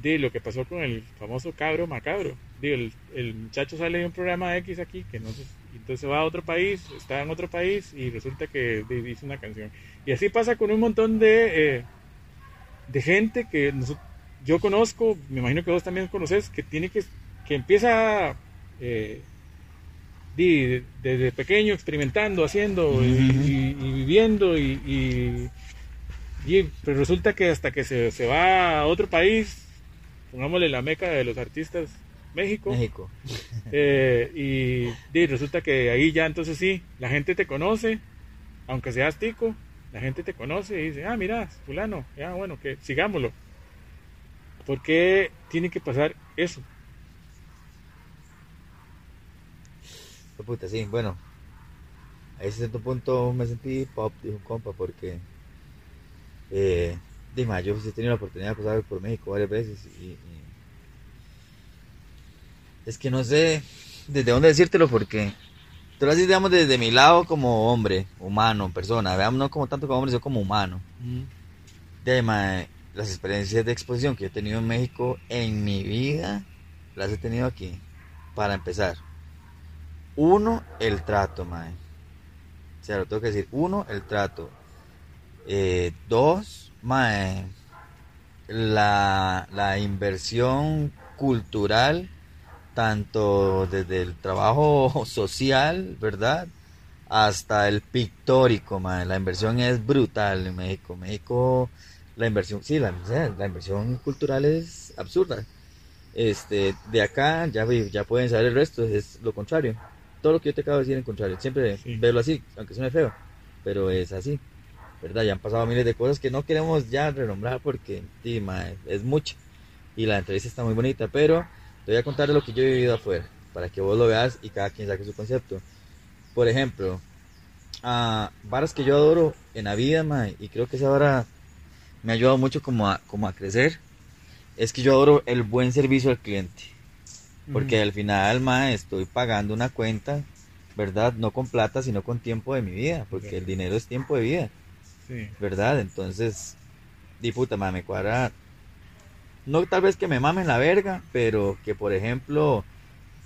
de lo que pasó con el famoso cabro macabro. Digo, el, el muchacho sale de un programa X aquí, que no entonces va a otro país, está en otro país y resulta que hizo una canción. Y así pasa con un montón de, eh, de gente que yo conozco, me imagino que vos también conoces, que tiene que, que empieza eh, di- desde pequeño experimentando, haciendo y viviendo y, y, y, pero resulta que hasta que se, se va a otro país, pongámosle la meca de los artistas, México, México. eh, y, di, resulta que ahí ya entonces sí, la gente te conoce, aunque seas tico, la gente te conoce y dice, ah, mira, fulano, ya bueno, que sigámoslo. ¿Por qué tiene que pasar eso? Puta, sí, bueno. A ese cierto punto me sentí pop, dijo un compa, porque. Eh, dime, yo sí he tenido la oportunidad de pasar por México varias veces y. y- es que no sé desde dónde decírtelo, porque. Te lo dices, digamos, desde mi lado como hombre, humano, persona. Veamos, no como tanto como hombre, sino como humano. De mae, las experiencias de exposición que he tenido en México en mi vida las he tenido aquí. Para empezar, uno, el trato, mae. Sea, tengo que decir. Uno, el trato. Eh, dos, mae, la, la inversión cultural, tanto desde el trabajo social, ¿verdad? hasta el pictórico, mae. La inversión es brutal en México. México, la inversión, sí, la, la inversión cultural es absurda. Este, de acá ya, ya pueden saber el resto, es lo contrario. Todo lo que yo te acabo de decir en contrario, siempre Sí. verlo así, aunque suene feo, pero es así. ¿Verdad? Ya han pasado miles de cosas que no queremos ya renombrar porque sí, es mucho. Y la entrevista está muy bonita, pero te voy a contar lo que yo he vivido afuera, para que vos lo veas y cada quien saque su concepto. Por ejemplo, a varas que yo adoro en la vida, y creo que esa vara me ha ayudado mucho como a, como a crecer, es que yo adoro el buen servicio al cliente. Porque al final, mae, estoy pagando una cuenta, ¿verdad? No con plata, sino con tiempo de mi vida, porque el dinero es tiempo de vida, Sí. ¿verdad? Entonces, di puta, mae, me cuadra. No tal vez que me mamen la verga, pero que por ejemplo,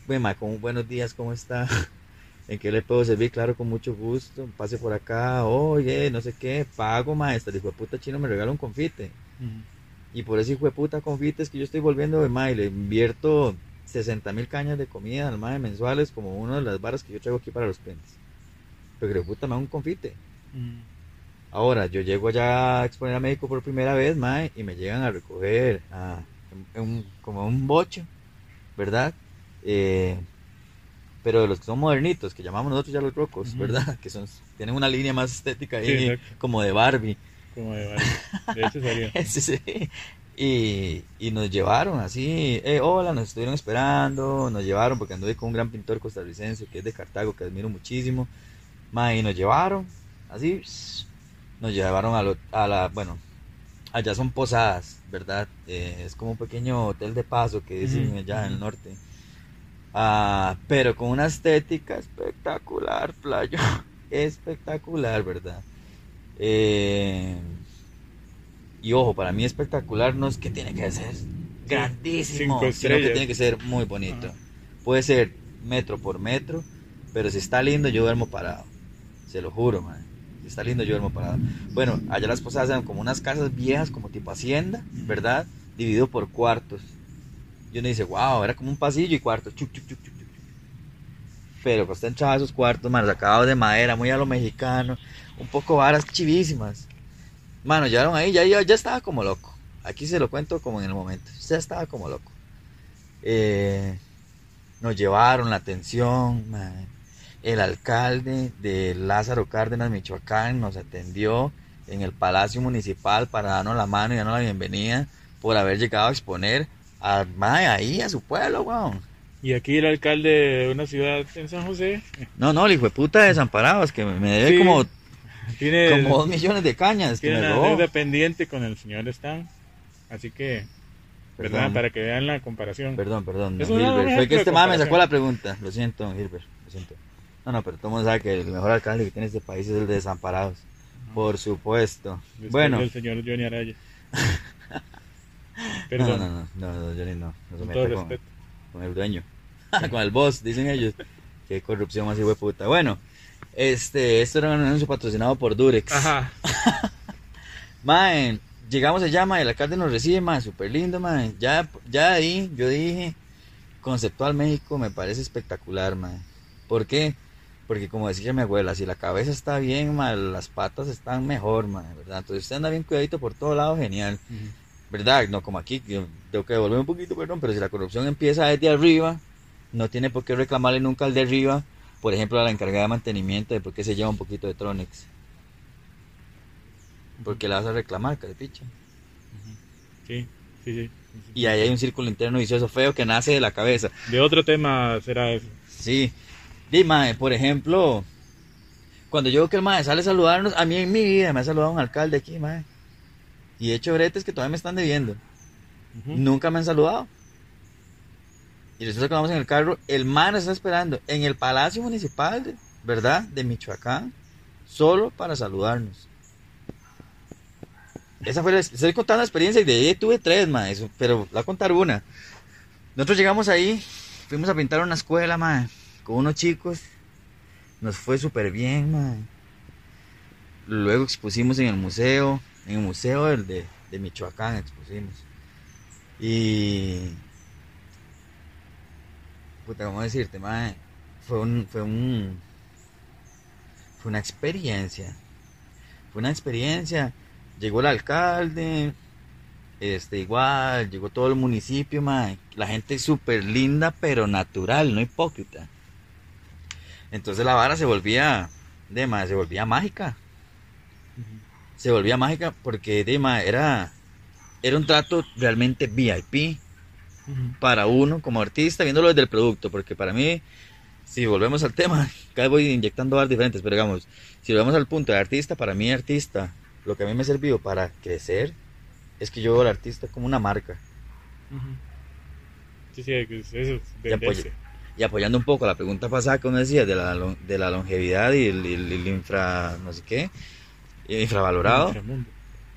mae, con un buenos días, ¿cómo está? ¿En qué le puedo servir? Claro, con mucho gusto. Pase por acá, oye, no sé qué, pago, maestra. Dijo, puta chino, me regala un confite. Y por ese hijo de puta confite es que yo estoy volviendo de mae, le invierto 60 mil cañas de comida al mae mensuales como una de las varas que yo traigo aquí para los clientes. Pero que puta me un confite. Ujú. Ahora, yo llego allá a exponer a México por primera vez, mae, y me llegan a recoger a, en- en un- como un bocho, ¿verdad? Eh, pero de los que son modernitos, que llamamos nosotros ya los rocos, Ujú. ¿verdad? Que son, tienen una línea más estética Sí, ahí, exacto. como de Barbie. Como de varios. De hecho salió. Sí, sí. Y, y nos llevaron así, eh, hola, nos estuvieron esperando, nos llevaron porque anduve con un gran pintor costarricense que es de Cartago, que admiro muchísimo. Ma, y nos llevaron, así, nos llevaron a, lo- a la, bueno, allá son posadas, ¿verdad? Eh, es como un pequeño hotel de paso que dicen allá en el norte. Ah, pero con una estética espectacular, playo. Espectacular, ¿verdad? Eh, Y ojo, para mí espectacular no es que tiene que ser grandísimo, sino que tiene que ser muy bonito. Ajá. Puede ser metro por metro, pero si está lindo yo duermo parado. Se lo juro, man. Si está lindo yo duermo parado. Bueno, allá las posadas eran como unas casas viejas, como tipo hacienda, ¿verdad? Dividido por cuartos. Y uno dice, wow, era como un pasillo y cuartos. Chuc, chuc, chuc. Pero cuando usted entraba a esos cuartos, man, acabados de madera, muy a lo mexicano, un poco varas chivísimas. Mano, llegaron ahí, ya, ya, ya estaba como loco. Aquí se lo cuento como en el momento. Ya estaba como loco. Eh, nos llevaron la atención, man. El alcalde de Lázaro Cárdenas, Michoacán, nos atendió en el Palacio Municipal para darnos la mano y darnos la bienvenida por haber llegado a exponer a, ahí a su pueblo, weón. Y aquí el alcalde de una ciudad en San José No, no, el hijo de puta de desamparados, que me, me debe Sí. como, tiene, como dos millones de cañas que tiene me una robó. deuda pendiente con el señor Stan. Así que, ¿verdad? Perdón. Para que vean la comparación. Perdón, perdón, don Gilbert. Fue que este mae me sacó la pregunta. Lo siento, don Gilbert. Lo siento. No, no, pero todo el mundo sabe que el mejor alcalde que tiene este país es el de Desamparados. Por supuesto. Después Bueno. del señor Johnny Araya. No, Perdón, no, no, no, no, Johnny no. No se con todo con, respeto. con el dueño. con el boss, dicen ellos. Qué corrupción más hijo de puta. Bueno, este, esto era un anuncio patrocinado por Durex. Ajá. Mae, llegamos allá, mae, el alcalde nos recibe, mae, súper lindo, mae. Ya, ya ahí yo dije, conceptual México me parece espectacular, mae. ¿Por qué? Porque como decía mi abuela, si la cabeza está bien, mae, las patas están mejor, mae, ¿verdad? Entonces usted anda bien cuidadito por todo lado, genial. ¿Verdad? No como aquí, yo tengo que devolver un poquito, perdón, pero si la corrupción empieza desde arriba, no tiene por qué reclamarle nunca al de arriba, por ejemplo, a la encargada de mantenimiento de por qué se lleva un poquito de Tronex. Porque la vas a reclamar, carepicha. Sí, sí, sí. Y ahí hay un círculo interno vicioso feo que nace de la cabeza. De otro tema será eso. Sí. Dime, por ejemplo, cuando yo veo que el mae sale a saludarnos, a mí en mi vida me ha saludado un alcalde aquí, mae. Y he hecho bretes que todavía me están debiendo. Nunca me han saludado. Y resulta que vamos en el carro, el man está esperando en el Palacio Municipal, ¿verdad? De Michoacán, solo para saludarnos. Esa fue la, estoy contando la experiencia y de ahí tuve tres, ma, eso, pero la contar una. Nosotros llegamos ahí, fuimos a pintar una escuela, ma, con unos chicos. Nos fue súper bien, ma. Luego expusimos en el museo, en el museo de, de Michoacán expusimos. Y. Puta, ¿cómo decirte, mae? Fue un. Fue un. Fue una experiencia. Fue una experiencia. Llegó el alcalde. Este, igual, llegó todo el municipio, mae. La gente súper linda, pero natural, no hipócrita. Entonces la vara se volvía. De mae, se volvía mágica. Se volvía mágica porque de mae, era. Era un trato realmente VIP Para uno como artista, viéndolo desde el producto, porque para mí, si volvemos al tema, cada vez voy inyectando bar diferentes, pero digamos, si volvemos al punto de artista, para mí artista, lo que a mí me ha servido para crecer, es que yo veo al artista como una marca. Sí, sí, es- eso pues, venderse. y apoyando un poco la pregunta pasada que uno decía de la, de la longevidad y el, el- el infra, no sé qué, infravalorado, Inframundo.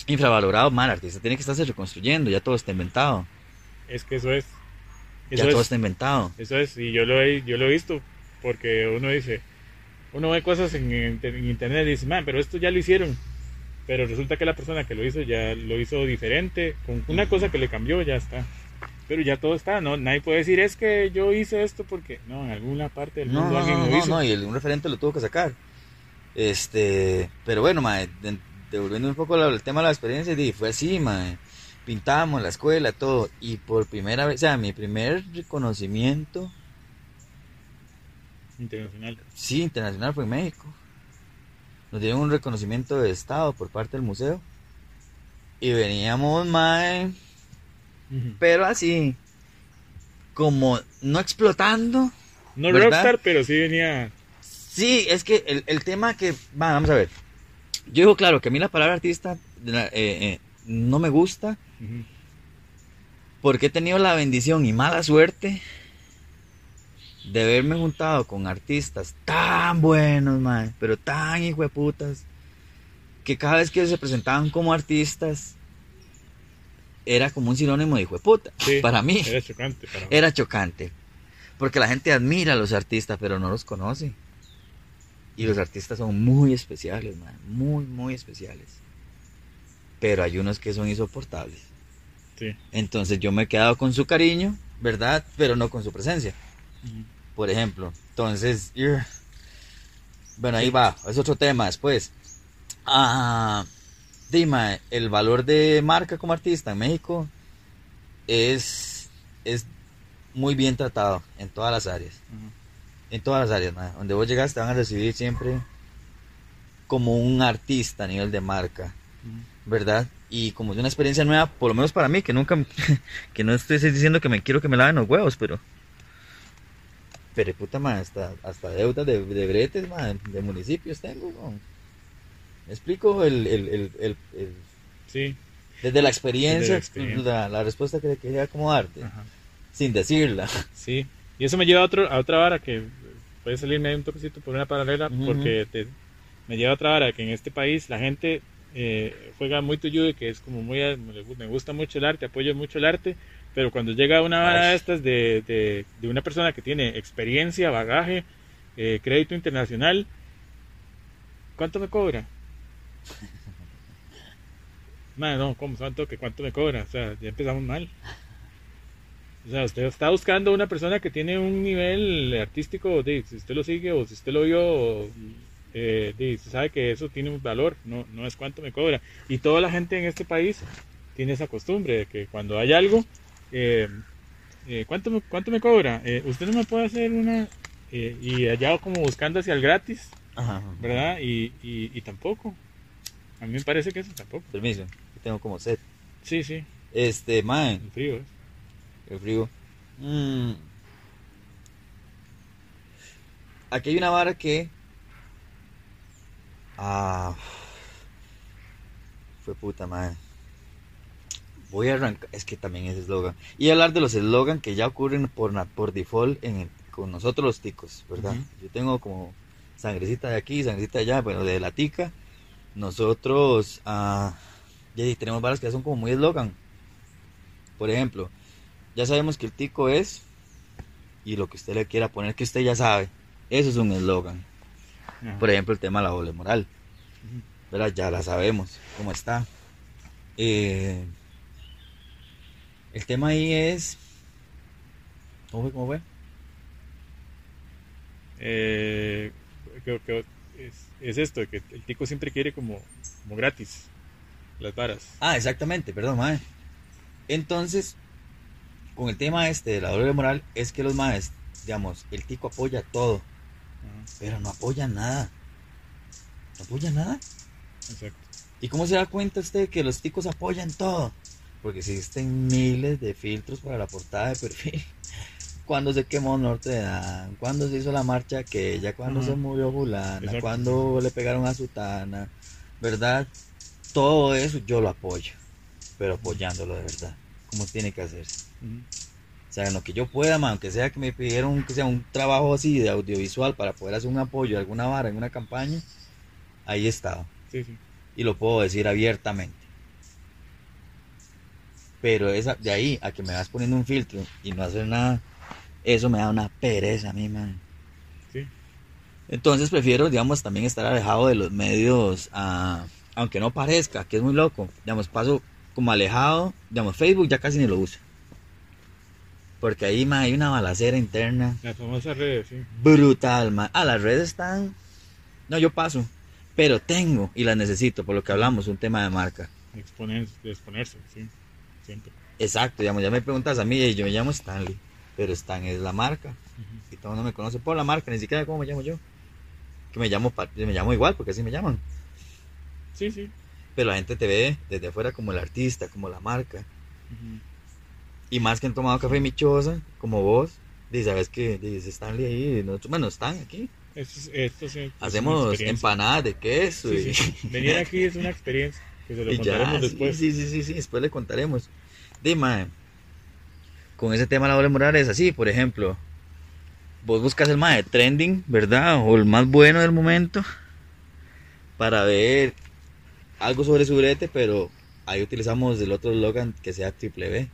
infravalorado, mal, artista tiene que estarse reconstruyendo, ya todo está inventado, Es que eso es. ya Eso todo es. está inventado. Eso es, y yo lo he, yo lo he visto, porque uno dice, uno ve cosas en, en- en internet y dice, man, pero esto ya lo hicieron. Pero resulta que la persona que lo hizo ya lo hizo diferente, con una cosa que le cambió, ya está. Pero ya todo está, ¿no? Nadie puede decir, es que yo hice esto porque, no, en alguna parte del mundo no, alguien no, lo no, hizo. no, y el- un referente lo tuvo que sacar. Este, pero bueno, mae, de- devolviendo un poco el tema de la experiencia, di, fue así, mae. Pintamos la escuela, todo, y por primera vez, o sea, mi primer reconocimiento, Internacional. sí, internacional fue en México. Nos dieron un reconocimiento de Estado por parte del museo. Y veníamos, mae, pero así, como no explotando, No ¿verdad? Rockstar, pero sí venía... Sí, es que el, el tema que... va, vamos a ver. Yo digo, claro, que a mí la palabra artista eh, eh, no me gusta Porque he tenido la bendición y mala suerte de haberme juntado con artistas tan buenos, man, pero tan hijueputas, que cada vez que se presentaban como artistas, era como un sinónimo de hijo de puta. Sí, para mí Era chocante. Para era chocante. Porque la gente admira a los artistas, pero no los conoce. Y los artistas son muy especiales, man. Muy, muy especiales. Pero hay unos que son insoportables. Sí. Entonces yo me he quedado con su cariño, ¿verdad? Pero no con su presencia. Por ejemplo. Entonces, ugh. bueno, ahí va. Es otro tema después. Ah, Dima, el valor de marca como artista en México es, es muy bien tratado en todas las áreas. En todas las áreas, man. Donde vos llegas te van a recibir siempre como un artista a nivel de marca. ¿Verdad? Y como es una experiencia nueva, por lo menos para mí, que nunca, que no estoy diciendo que me quiero que me laven los huevos, pero... Pero puta, man, hasta, hasta deudas de, de bretes, man, de municipios tengo. ¿Me explico? El, el, el, el- Sí. desde la experiencia, Desde la experiencia. La, la respuesta que le quería acomodarte, Ajá. sin decirla. Sí. Y eso me lleva a, otro, a otra vara que puede salirme ahí un toquecito por una paralela, porque te- me lleva a otra vara que en este país la gente eh, juega muy tuyo y que es como muy. Me gusta mucho el arte, apoyo mucho el arte, pero cuando llega una vara de estas de, de, de una persona que tiene experiencia, bagaje, eh, crédito internacional, ¿cuánto me cobra? Man, no, ¿cómo? ¿Cuánto, que ¿Cuánto me cobra? O sea, ya empezamos mal. O sea, usted está buscando una persona que tiene un nivel artístico, de, si usted lo sigue o si usted lo vio, o, eh, de, usted sabe que eso tiene un valor, no, no es cuánto me cobra. Y toda la gente en este país tiene esa costumbre de que cuando hay algo, eh, eh, ¿cuánto, me, ¿cuánto me cobra? Eh, usted no me puede hacer una... eh, y allá como buscando hacia el gratis, Ajá. ¿verdad? Y, y, y tampoco. A mí me parece que eso tampoco. Permiso, tengo como sed. Sí, sí, Este, man, el frío. ¿eh? el frío. Mm. Aquí hay una vara que. Ah. Fue puta madre. Voy a arrancar. Es que también es eslogan. Y hablar de los eslogan que ya ocurren por, por default en el- con nosotros los ticos, ¿verdad? Yo tengo como sangrecita de aquí, sangrecita de allá, bueno, de la tica. Nosotros. Ah, ya tenemos varas que ya son como muy eslogan. Por ejemplo, ya sabemos que el tico es y lo que usted le quiera poner que usted ya sabe. Eso es un eslogan. Ajá. Por ejemplo, el tema de la doble moral. ¿verdad? Ya la sabemos cómo está. Eh, el tema ahí es. ¿Cómo fue? ¿Cómo fue? Eh, que- que es, es esto, que el tico siempre quiere como, como gratis las varas. Ah, exactamente, perdón, mae. Entonces, con el tema este de la doble moral, es que los maes, digamos, el tico apoya todo, pero no apoya nada. No apoya nada. exacto. ¿Y cómo se da cuenta usted que los ticos apoyan todo? Porque existen miles de filtros para la portada de perfil. Cuando se quemó Norte Dan, cuando se hizo la marcha aquella, cuando se murió fulana, cuando le pegaron a Sutana, ¿verdad? Todo eso yo lo apoyo, pero apoyándolo de verdad, como tiene que hacerse. O sea, en lo que yo pueda, man, aunque sea que me pidieron que sea un trabajo así de audiovisual para poder hacer un apoyo de alguna vara en una campaña, ahí he estado Sí, sí. y lo puedo decir abiertamente. Pero esa, de ahí a que me vas poniendo un filtro y no hacer nada, eso me da una pereza a mí, man. Sí. Entonces prefiero, digamos, también estar alejado de los medios, ah, aunque no parezca, que es muy loco. Digamos, paso como alejado, digamos, Facebook ya casi ni lo uso. Porque ahí, man, hay una balacera interna Las famosas redes, sí. brutal, man. Ah, las redes están... No, yo paso. Pero tengo y las necesito, por lo que hablamos, un tema de marca. Exponer, exponerse, sí. Siempre. Exacto, digamos, ya me preguntas a mí, y yo me llamo Stanley, pero Stan es la marca. Y todo el mundo me conoce por la marca, ni siquiera cómo me llamo yo. Que me llamo, me llamo igual, porque así me llaman. Sí, sí. Pero la gente te ve desde afuera como el artista, como la marca. Y más que han tomado café michosa, como vos, y sabes que dice Stanley ahí, nosotros, bueno, están aquí. Esto, es- esto sí Hacemos empanadas de queso. Sí, y-. Venir aquí es una experiencia que se lo ya, contaremos después. Sí, sí, sí, sí, después le contaremos. Dime, con ese tema de la doble moral es así, por ejemplo, vos buscas el más de trending, ¿verdad? O el más bueno del momento para ver algo sobre su brete, pero ahí utilizamos el otro eslogan que sea triple B,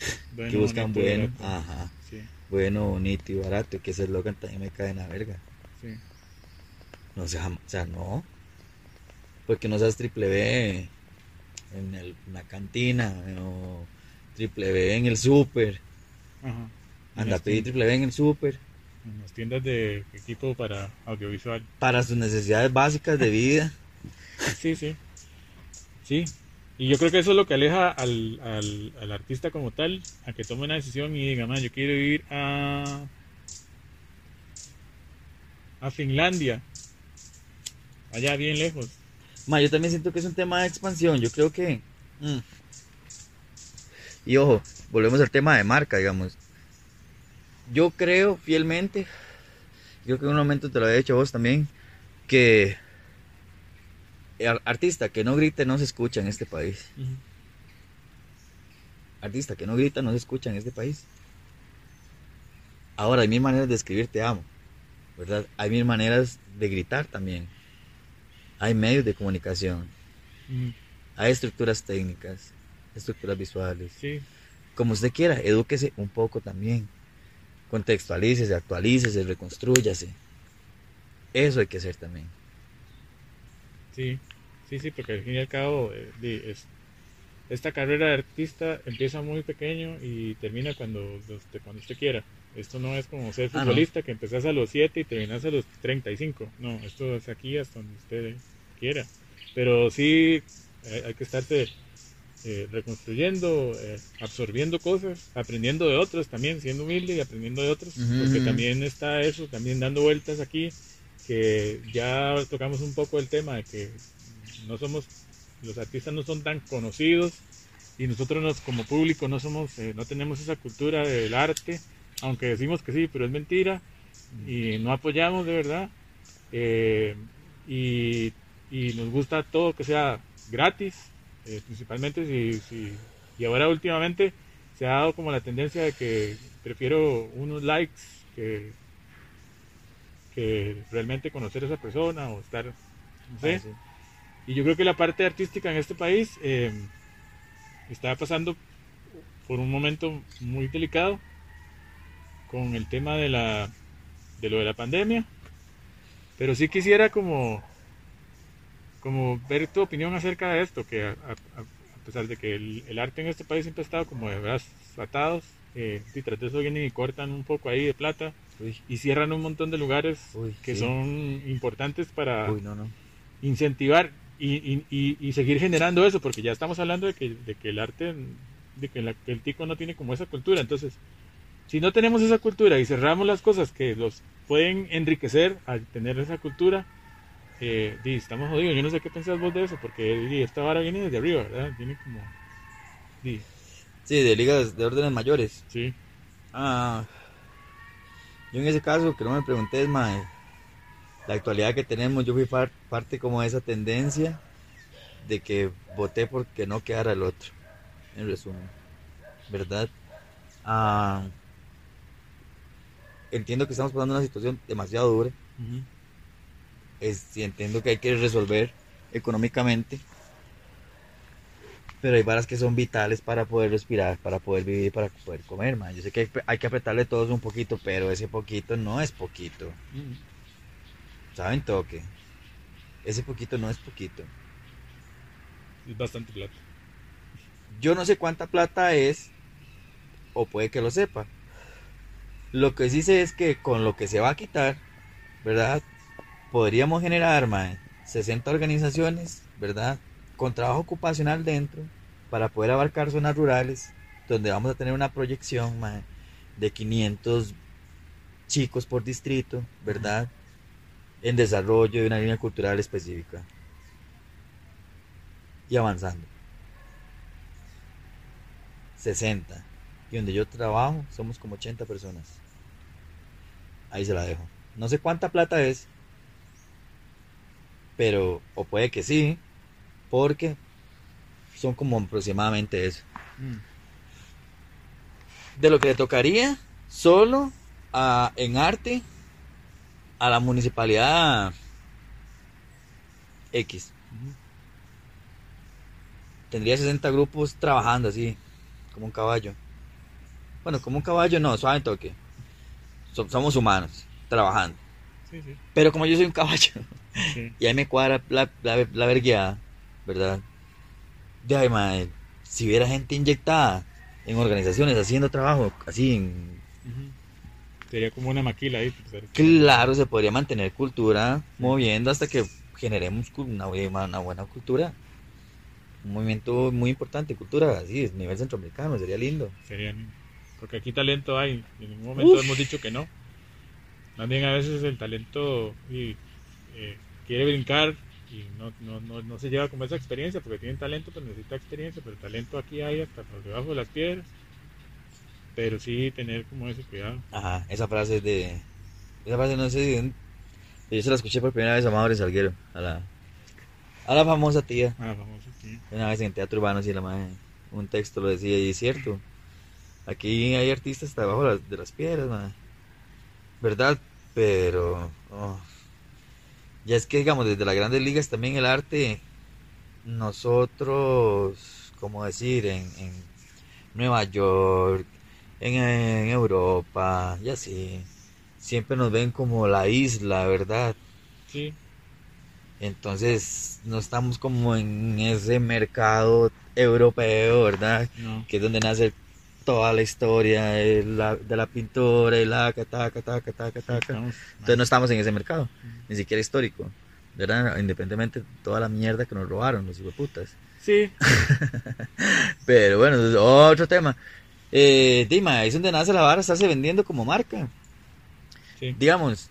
Bueno, que buscan y bueno, ajá, Sí, bueno, bonito y barato, que ese eslogan también me cae en la verga. sí. No, o sea, o sea, no. Porque no seas triple B en el- una cantina o triple B en el súper. Ajá. Anda a pedir triple B en el súper. en las tiendas de equipo para audiovisual. Para sus necesidades básicas de vida. Sí, sí. Sí. Y yo creo que eso es lo que aleja al, al, artista como tal, a que tome una decisión y diga, yo quiero ir a, a Finlandia, allá bien lejos. Ma, yo también siento que es un tema de expansión. Yo creo que. mm. Y ojo, volvemos al tema de marca, digamos. Yo creo fielmente, creo que en un momento te lo había dicho vos también, que artista que no grite no se escucha en este país. Artista que no grita no se escucha en este país. Ahora, hay mil maneras de escribir te amo, ¿verdad? Hay mil maneras de gritar también. Hay medios de comunicación, hay estructuras técnicas, estructuras visuales. Sí, Como usted quiera, edúquese un poco también. Contextualícese, actualícese, reconstrúyase. Eso hay que hacer también. Sí, sí, sí, porque al fin y al cabo, eh, es- esta carrera de artista empieza muy pequeño y termina cuando, usted- cuando usted quiera. Esto no es como ser Ah, no. futbolista que empezás a los 7 y terminás a los 35. No, esto es aquí hasta donde usted quiera. Pero sí eh, hay que estarse eh, reconstruyendo, eh, absorbiendo cosas, aprendiendo de otros también, siendo humilde y aprendiendo de otros. Porque también está eso, también dando vueltas aquí, que ya tocamos un poco el tema de que no somos, los artistas no son tan conocidos y nosotros nos, como público no somos, eh, no tenemos esa cultura del arte, aunque decimos que sí, pero es mentira y no apoyamos de verdad. Eh, y, y nos gusta todo que sea gratis, eh, principalmente si, si y ahora últimamente se ha dado como la tendencia de que prefiero unos likes que que realmente conocer a esa persona o estar no sé Ah, sí. y yo creo que la parte artística en este país eh, está pasando por un momento muy delicado con el tema de la de lo de la pandemia. Pero sí quisiera como como ver tu opinión acerca de esto, que a, a- a pesar de que el, el arte en este país siempre ha estado como de brazos atados, eh, y tras de eso vienen y cortan un poco ahí de plata Uy, y cierran un montón de lugares Uy, que sí. son importantes para uy, no, no. incentivar y, y- y- seguir generando eso, porque ya estamos hablando de que, de que el arte, de que, la- que el tico no tiene como esa cultura. Entonces, si no tenemos esa cultura y cerramos las cosas que los pueden enriquecer al tener esa cultura, eh, estamos jodidos. Yo no sé qué pensás vos de eso, porque esta vara viene desde arriba, ¿verdad? Viene como... di, Sí, de ligas de órdenes mayores. sí, Ah, yo en ese caso, que no me preguntes, mae, la actualidad que tenemos, yo fui par- parte como de esa tendencia de que voté porque no quedara el otro, en resumen, ¿verdad? Ah, entiendo que estamos pasando una situación demasiado dura, es, y entiendo que hay que resolver económicamente, pero hay varas que son vitales para poder respirar, para poder vivir, para poder comer, man. Yo sé que hay, hay que apretarle todos un poquito, pero ese poquito no es poquito. ujú. ¿Saben toque? Ese poquito no es poquito. es bastante plata. Yo no sé cuánta plata es, o puede que lo sepa. Lo que sí sé es que con lo que se va a quitar, ¿verdad? Podríamos generar, mae, 60 organizaciones, ¿verdad? Con trabajo ocupacional dentro, para poder abarcar zonas rurales, donde vamos a tener una proyección, mae, de 500 chicos por distrito, ¿verdad? En desarrollo de una línea cultural específica. Y avanzando. 60. Y donde yo trabajo somos como 80 personas. Ahí se la dejo. No sé cuánta plata es. Pero, o puede que sí. Porque son como aproximadamente eso. Mm. De lo que le tocaría solo a- en arte a la municipalidad X. Tendría 60 grupos trabajando así, como un caballo. Bueno, como un caballo no, suave en toque. So- somos humanos, trabajando. Sí, sí. Pero como yo soy un caballo, sí. y ahí me cuadra la, la, la vergueada, ¿verdad? Si hubiera gente inyectada en organizaciones haciendo trabajo así, en. Sería como una maquila ahí. claro, se podría mantener cultura moviendo hasta que generemos una, buena- una buena cultura. Un movimiento muy importante, cultura así, a nivel centroamericano, sería lindo. Sería, porque aquí talento hay. En ningún momento Uf. hemos dicho que no. Bien a veces el talento y, eh, quiere brincar y no, no, no, no se lleva como esa experiencia porque tienen talento, pero necesita experiencia. Pero talento aquí hay hasta por debajo de las piedras. Pero sí tener como ese cuidado. Ajá, esa frase de. Esa frase no sé si. Yo se la escuché por primera vez a Maure Salguero, a la, a la famosa tía. Ah, vamos aquí. Una vez en Teatro Urbano, sí, la madre, un texto lo decía, y es cierto. Aquí hay artistas hasta debajo de las, de las piedras, madre. ¿Verdad? Pero. oh, Ya es que, digamos, desde las grandes ligas también el arte, nosotros, como decir, en, en Nueva York, en, en Europa, y así, siempre nos ven como la isla, ¿verdad? Sí, Entonces no estamos como en ese mercado europeo, ¿verdad? no. Que es donde nace toda la historia de la, de la pintura y la taca, taca, taca, taca. Entonces no estamos en ese mercado, ni siquiera histórico, ¿verdad? Independientemente de toda la mierda que nos robaron los hijueputas. Sí, Pero bueno, otro tema. Eh, Dima, es donde nace la vara, estarse vendiendo como marca. sí. digamos,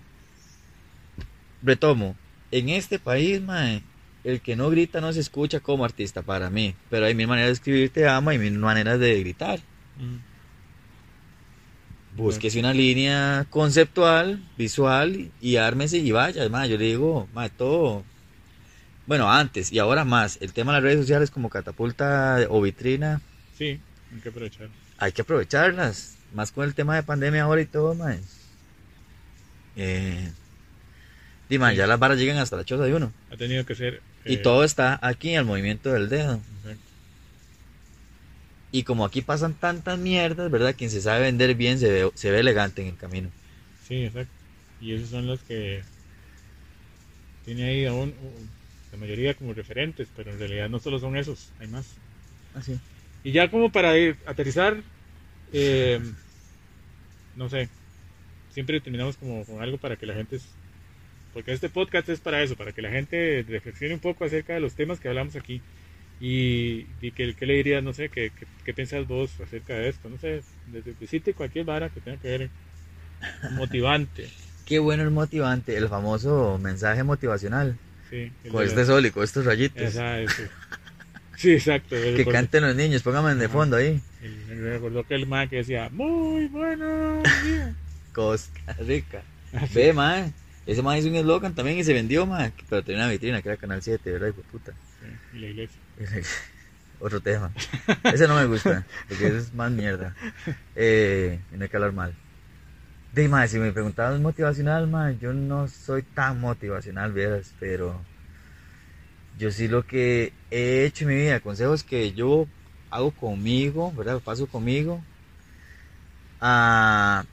retomo, en este país, mae, el que no grita no se escucha como artista para mí, pero hay mil maneras de escribir te amo y mil maneras de gritar. Ujú. Búsquese una línea conceptual, visual y ármese y vaya. Mae, yo le digo, mae, todo. Bueno, antes y ahora más, el tema de las redes sociales como catapulta o vitrina, Sí, hay que aprovechar. hay que aprovecharlas, más con el tema de pandemia ahora y todo, mae. Eh, Sí. ya las varas llegan hasta la choza de uno. Ha tenido que ser. Y eh, todo está aquí al movimiento del dedo. exacto. Y como aquí pasan tantas mierdas, ¿verdad? Quien se sabe vender bien se ve, se ve elegante en el camino. Sí, exacto. Y esos son los que tiene ahí aún la mayoría como referentes, pero en realidad no solo son esos, hay más. Así. Y ya como para ir, aterrizar, eh, no sé, siempre terminamos como con algo para que la gente, porque este podcast es para eso, para que la gente reflexione un poco acerca de los temas que hablamos aquí. Y, y que, que le dirías, no sé, ¿qué, qué, piensas vos acerca de esto? No sé, desde visite cualquier vara que tenga que ver motivante. Qué bueno el motivante, el famoso mensaje motivacional. Sí, Con este sol y con estos rayitos. Sí, exacto. Que canten los niños, pónganme de fondo ahí. Me recordó que el man que decía, muy buenos días. Costa Rica. Así. Ve, mae. Ese man hizo un eslogan también y se vendió, mae. Pero tenía una vitrina que era Canal 7, ¿verdad? Hijo puta. Sí, y la iglesia. Otro tema. Ese no me gusta, porque es más mierda. Eh, y no hay que hablar mal. De mae, si me preguntabas motivacional, mae, yo no soy tan motivacional, vieras, pero yo sí lo que he hecho en mi vida, consejos que yo hago conmigo, ¿verdad? Paso conmigo. Ah,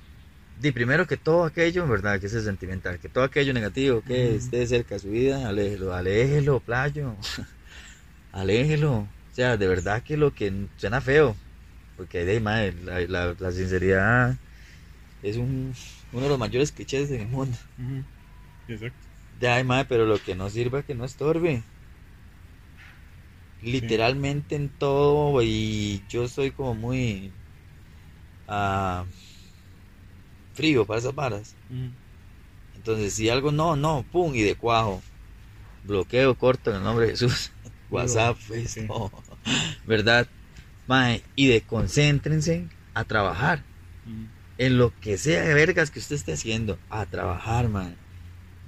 di primero que todo aquello, ¿verdad? Que es sentimental, que todo aquello negativo que esté cerca de su vida, aléjelo, aléjelo, playo. Aléjelo. O sea, de verdad que lo que suena feo, porque de madre, la, la- la sinceridad es un, uno de los mayores clichés del mundo. Exacto. De ay, madre, pero lo que no sirva que no estorbe. Literalmente en todo, y yo soy como muy ah, frío para esas varas. Entonces, si algo no, no, pum, y de cuajo. Bloqueo corto en el nombre de Jesús. WhatsApp, Sí. No. ¿verdad? Mae, y de concéntrense a trabajar. Ujú. En lo que sea de vergas que usted esté haciendo, a trabajar, mae.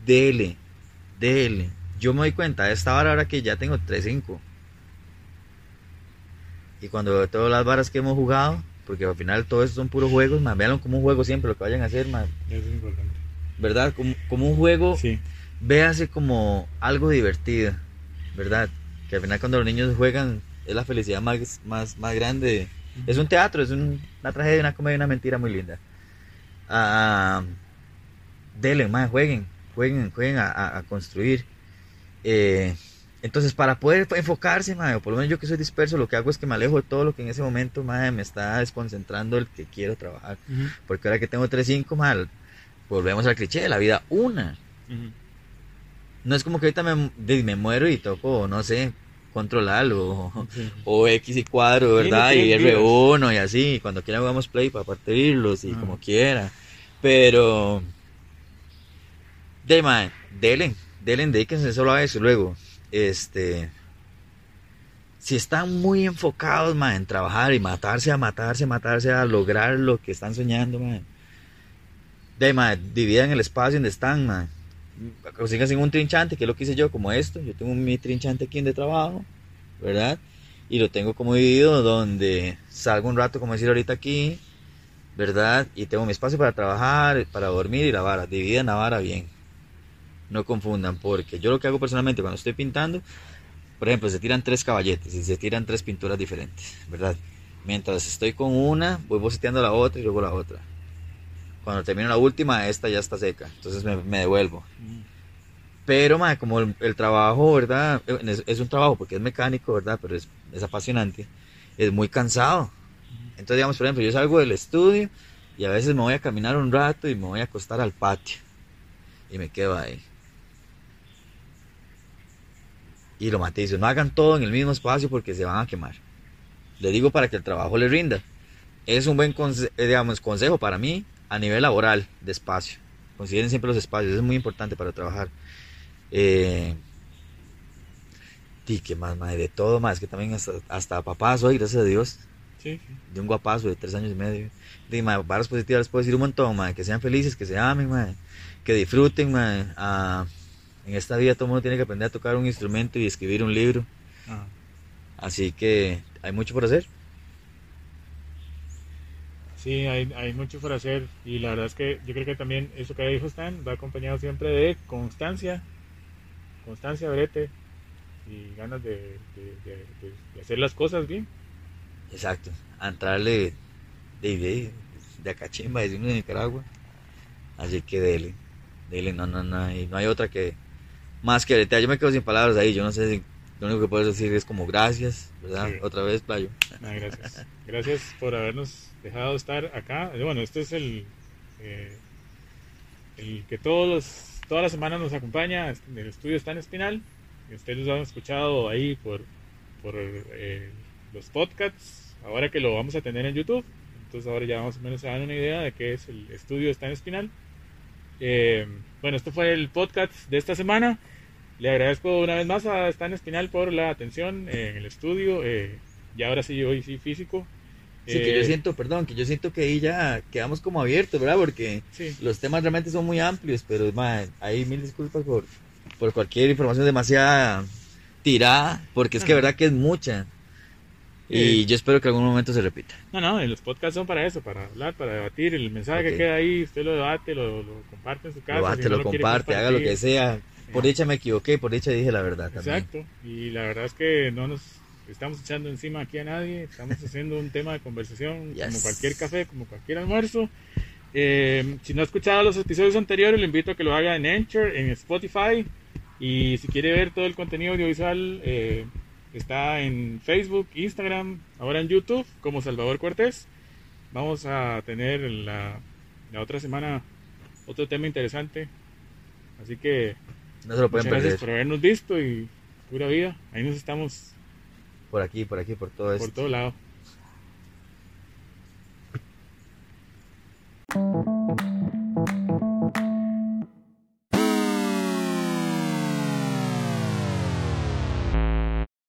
Dele, dele. Yo me doy cuenta de esta hora ahora que ya tengo 3-5. Y cuando veo todas las varas que hemos jugado, porque al final todo eso son puros juegos, mae, véanlo como un juego siempre lo que vayan a hacer, mae. Eso es importante. ¿verdad? Como, como un juego, Sí. véase como algo divertido, ¿verdad? Que al final cuando los niños juegan es la felicidad más, más, más grande. Es un teatro, es un- una tragedia, una comedia, una mentira muy linda. Ah, denle, mae, jueguen, jueguen, jueguen a, a- a construir. Eh, entonces, para poder enfocarse, o por lo menos yo que soy disperso, lo que hago es que me alejo de todo lo que en ese momento mae, me está desconcentrando el que quiero trabajar. Ujú, Porque ahora que tengo 3-5, mae, volvemos al cliché de la vida una. No es como que ahorita me, me muero y toco, no sé, controlarlo. O, Sí. o X y cuadro, ¿verdad? Y tres vidas. R1 y así. Cuando quiera jugamos play para partirlos y Ah. como quiera. Pero. De man, delen, delen, dedíquense solo a eso. Luego, este. Si están muy enfocados, man, en trabajar y matarse, a matarse, matarse, a lograr lo que están soñando, man. De man, dividan el espacio donde están, man. Consíganse un trinchante, que es lo que hice yo, como esto. Yo tengo mi trinchante aquí de trabajo, ¿verdad? Y lo tengo como dividido donde salgo un rato, como decir ahorita aquí, ¿verdad? Y tengo mi espacio para trabajar, para dormir y la vara. Dividan la vara bien. No confundan, porque yo lo que hago personalmente cuando estoy pintando, por ejemplo, se tiran tres caballetes y se tiran tres pinturas diferentes, ¿verdad? Mientras estoy con una, voy boceteando la otra y luego la otra. Cuando termino la última, esta ya está seca, entonces me, me devuelvo. Ujú. Pero, ma, como el, el trabajo, ¿verdad? Es, es un trabajo porque es mecánico, ¿verdad? Pero es, es apasionante. Es muy cansado. Entonces, digamos, por ejemplo, yo salgo del estudio y a veces me voy a caminar un rato y me voy a acostar al patio. Y me quedo ahí. Y lo matizo. No hagan todo en el mismo espacio porque se van a quemar. Le digo para que el trabajo le rinda. Es un buen conse- eh, digamos, consejo para mí a nivel laboral de espacio. Consideren siempre los espacios. Es muy importante para trabajar. Eh, y que más, madre, de todo más, que también hasta, hasta papá soy, gracias a Dios, Sí, sí. de un guapazo de tres años y medio. De madre, varas positivas les puedo decir un montón, madre, que sean felices, que se amen, madre, que disfruten, madre. Ah, en esta vida todo el mundo tiene que aprender a tocar un instrumento y escribir un libro, Ah, así que hay mucho por hacer. Sí, hay, hay mucho por hacer y la verdad es que yo creo que también eso que dijo Stan va acompañado siempre de constancia, constancia, brete y ganas de, de- de- de- de hacer las cosas bien. Exacto, a entrarle de, de, de acachimba, en Nicaragua. Así que dele, dele, no, no, no, y no hay otra que más que bretear. Yo me quedo sin palabras ahí, yo no sé si lo único que puedo decir es como gracias, ¿verdad? Sí. Otra vez, playo. Ah, gracias. Gracias por habernos dejado estar acá. Bueno, este es el, eh, el que todos los, todas las semanas nos acompaña. El estudio está en Espinal. Ustedes lo han escuchado ahí por, por eh, los podcasts. Ahora que lo vamos a tener en YouTube. Entonces ahora ya más o menos se dan una idea de qué es el estudio está en Espinal. Eh, bueno, esto fue el podcast de esta semana. Le agradezco una vez más a Stan Espinal por la atención en el estudio. eh, y ahora sí, hoy sí físico. Sí, que yo Eh, siento, perdón, que yo siento que ahí ya quedamos como abiertos, ¿verdad? Porque Sí, los temas realmente son muy amplios, pero ma, hay mil disculpas por, por cualquier información demasiada tirada, porque es que verdad que es mucha. Y Eh. yo espero que algún momento se repita. no, no, los podcasts son para eso, para hablar, para debatir. El mensaje Ok. que queda ahí, usted lo debate, lo, lo comparte en su casa. Lo si bate, no lo quiere comparte, haga lo que sea. Por dicha me equivoqué, por dicha dije la verdad también. Exacto. Y la verdad es que no nos estamos echando encima aquí a nadie. Estamos haciendo un tema de conversación como Yes. cualquier café, como cualquier almuerzo. Eh, si no ha escuchado los episodios anteriores, le invito a que lo haga en Anchor, en Spotify. Y si quiere ver todo el contenido audiovisual, eh, está en Facebook, Instagram, ahora en YouTube, como Salvador Cortés. Vamos a tener la, la otra semana otro tema interesante. Así que no se lo pueden Muchas. Gracias por habernos visto y pura vida. Ahí nos estamos. Por aquí, por aquí, por todo esto. Por todo lado.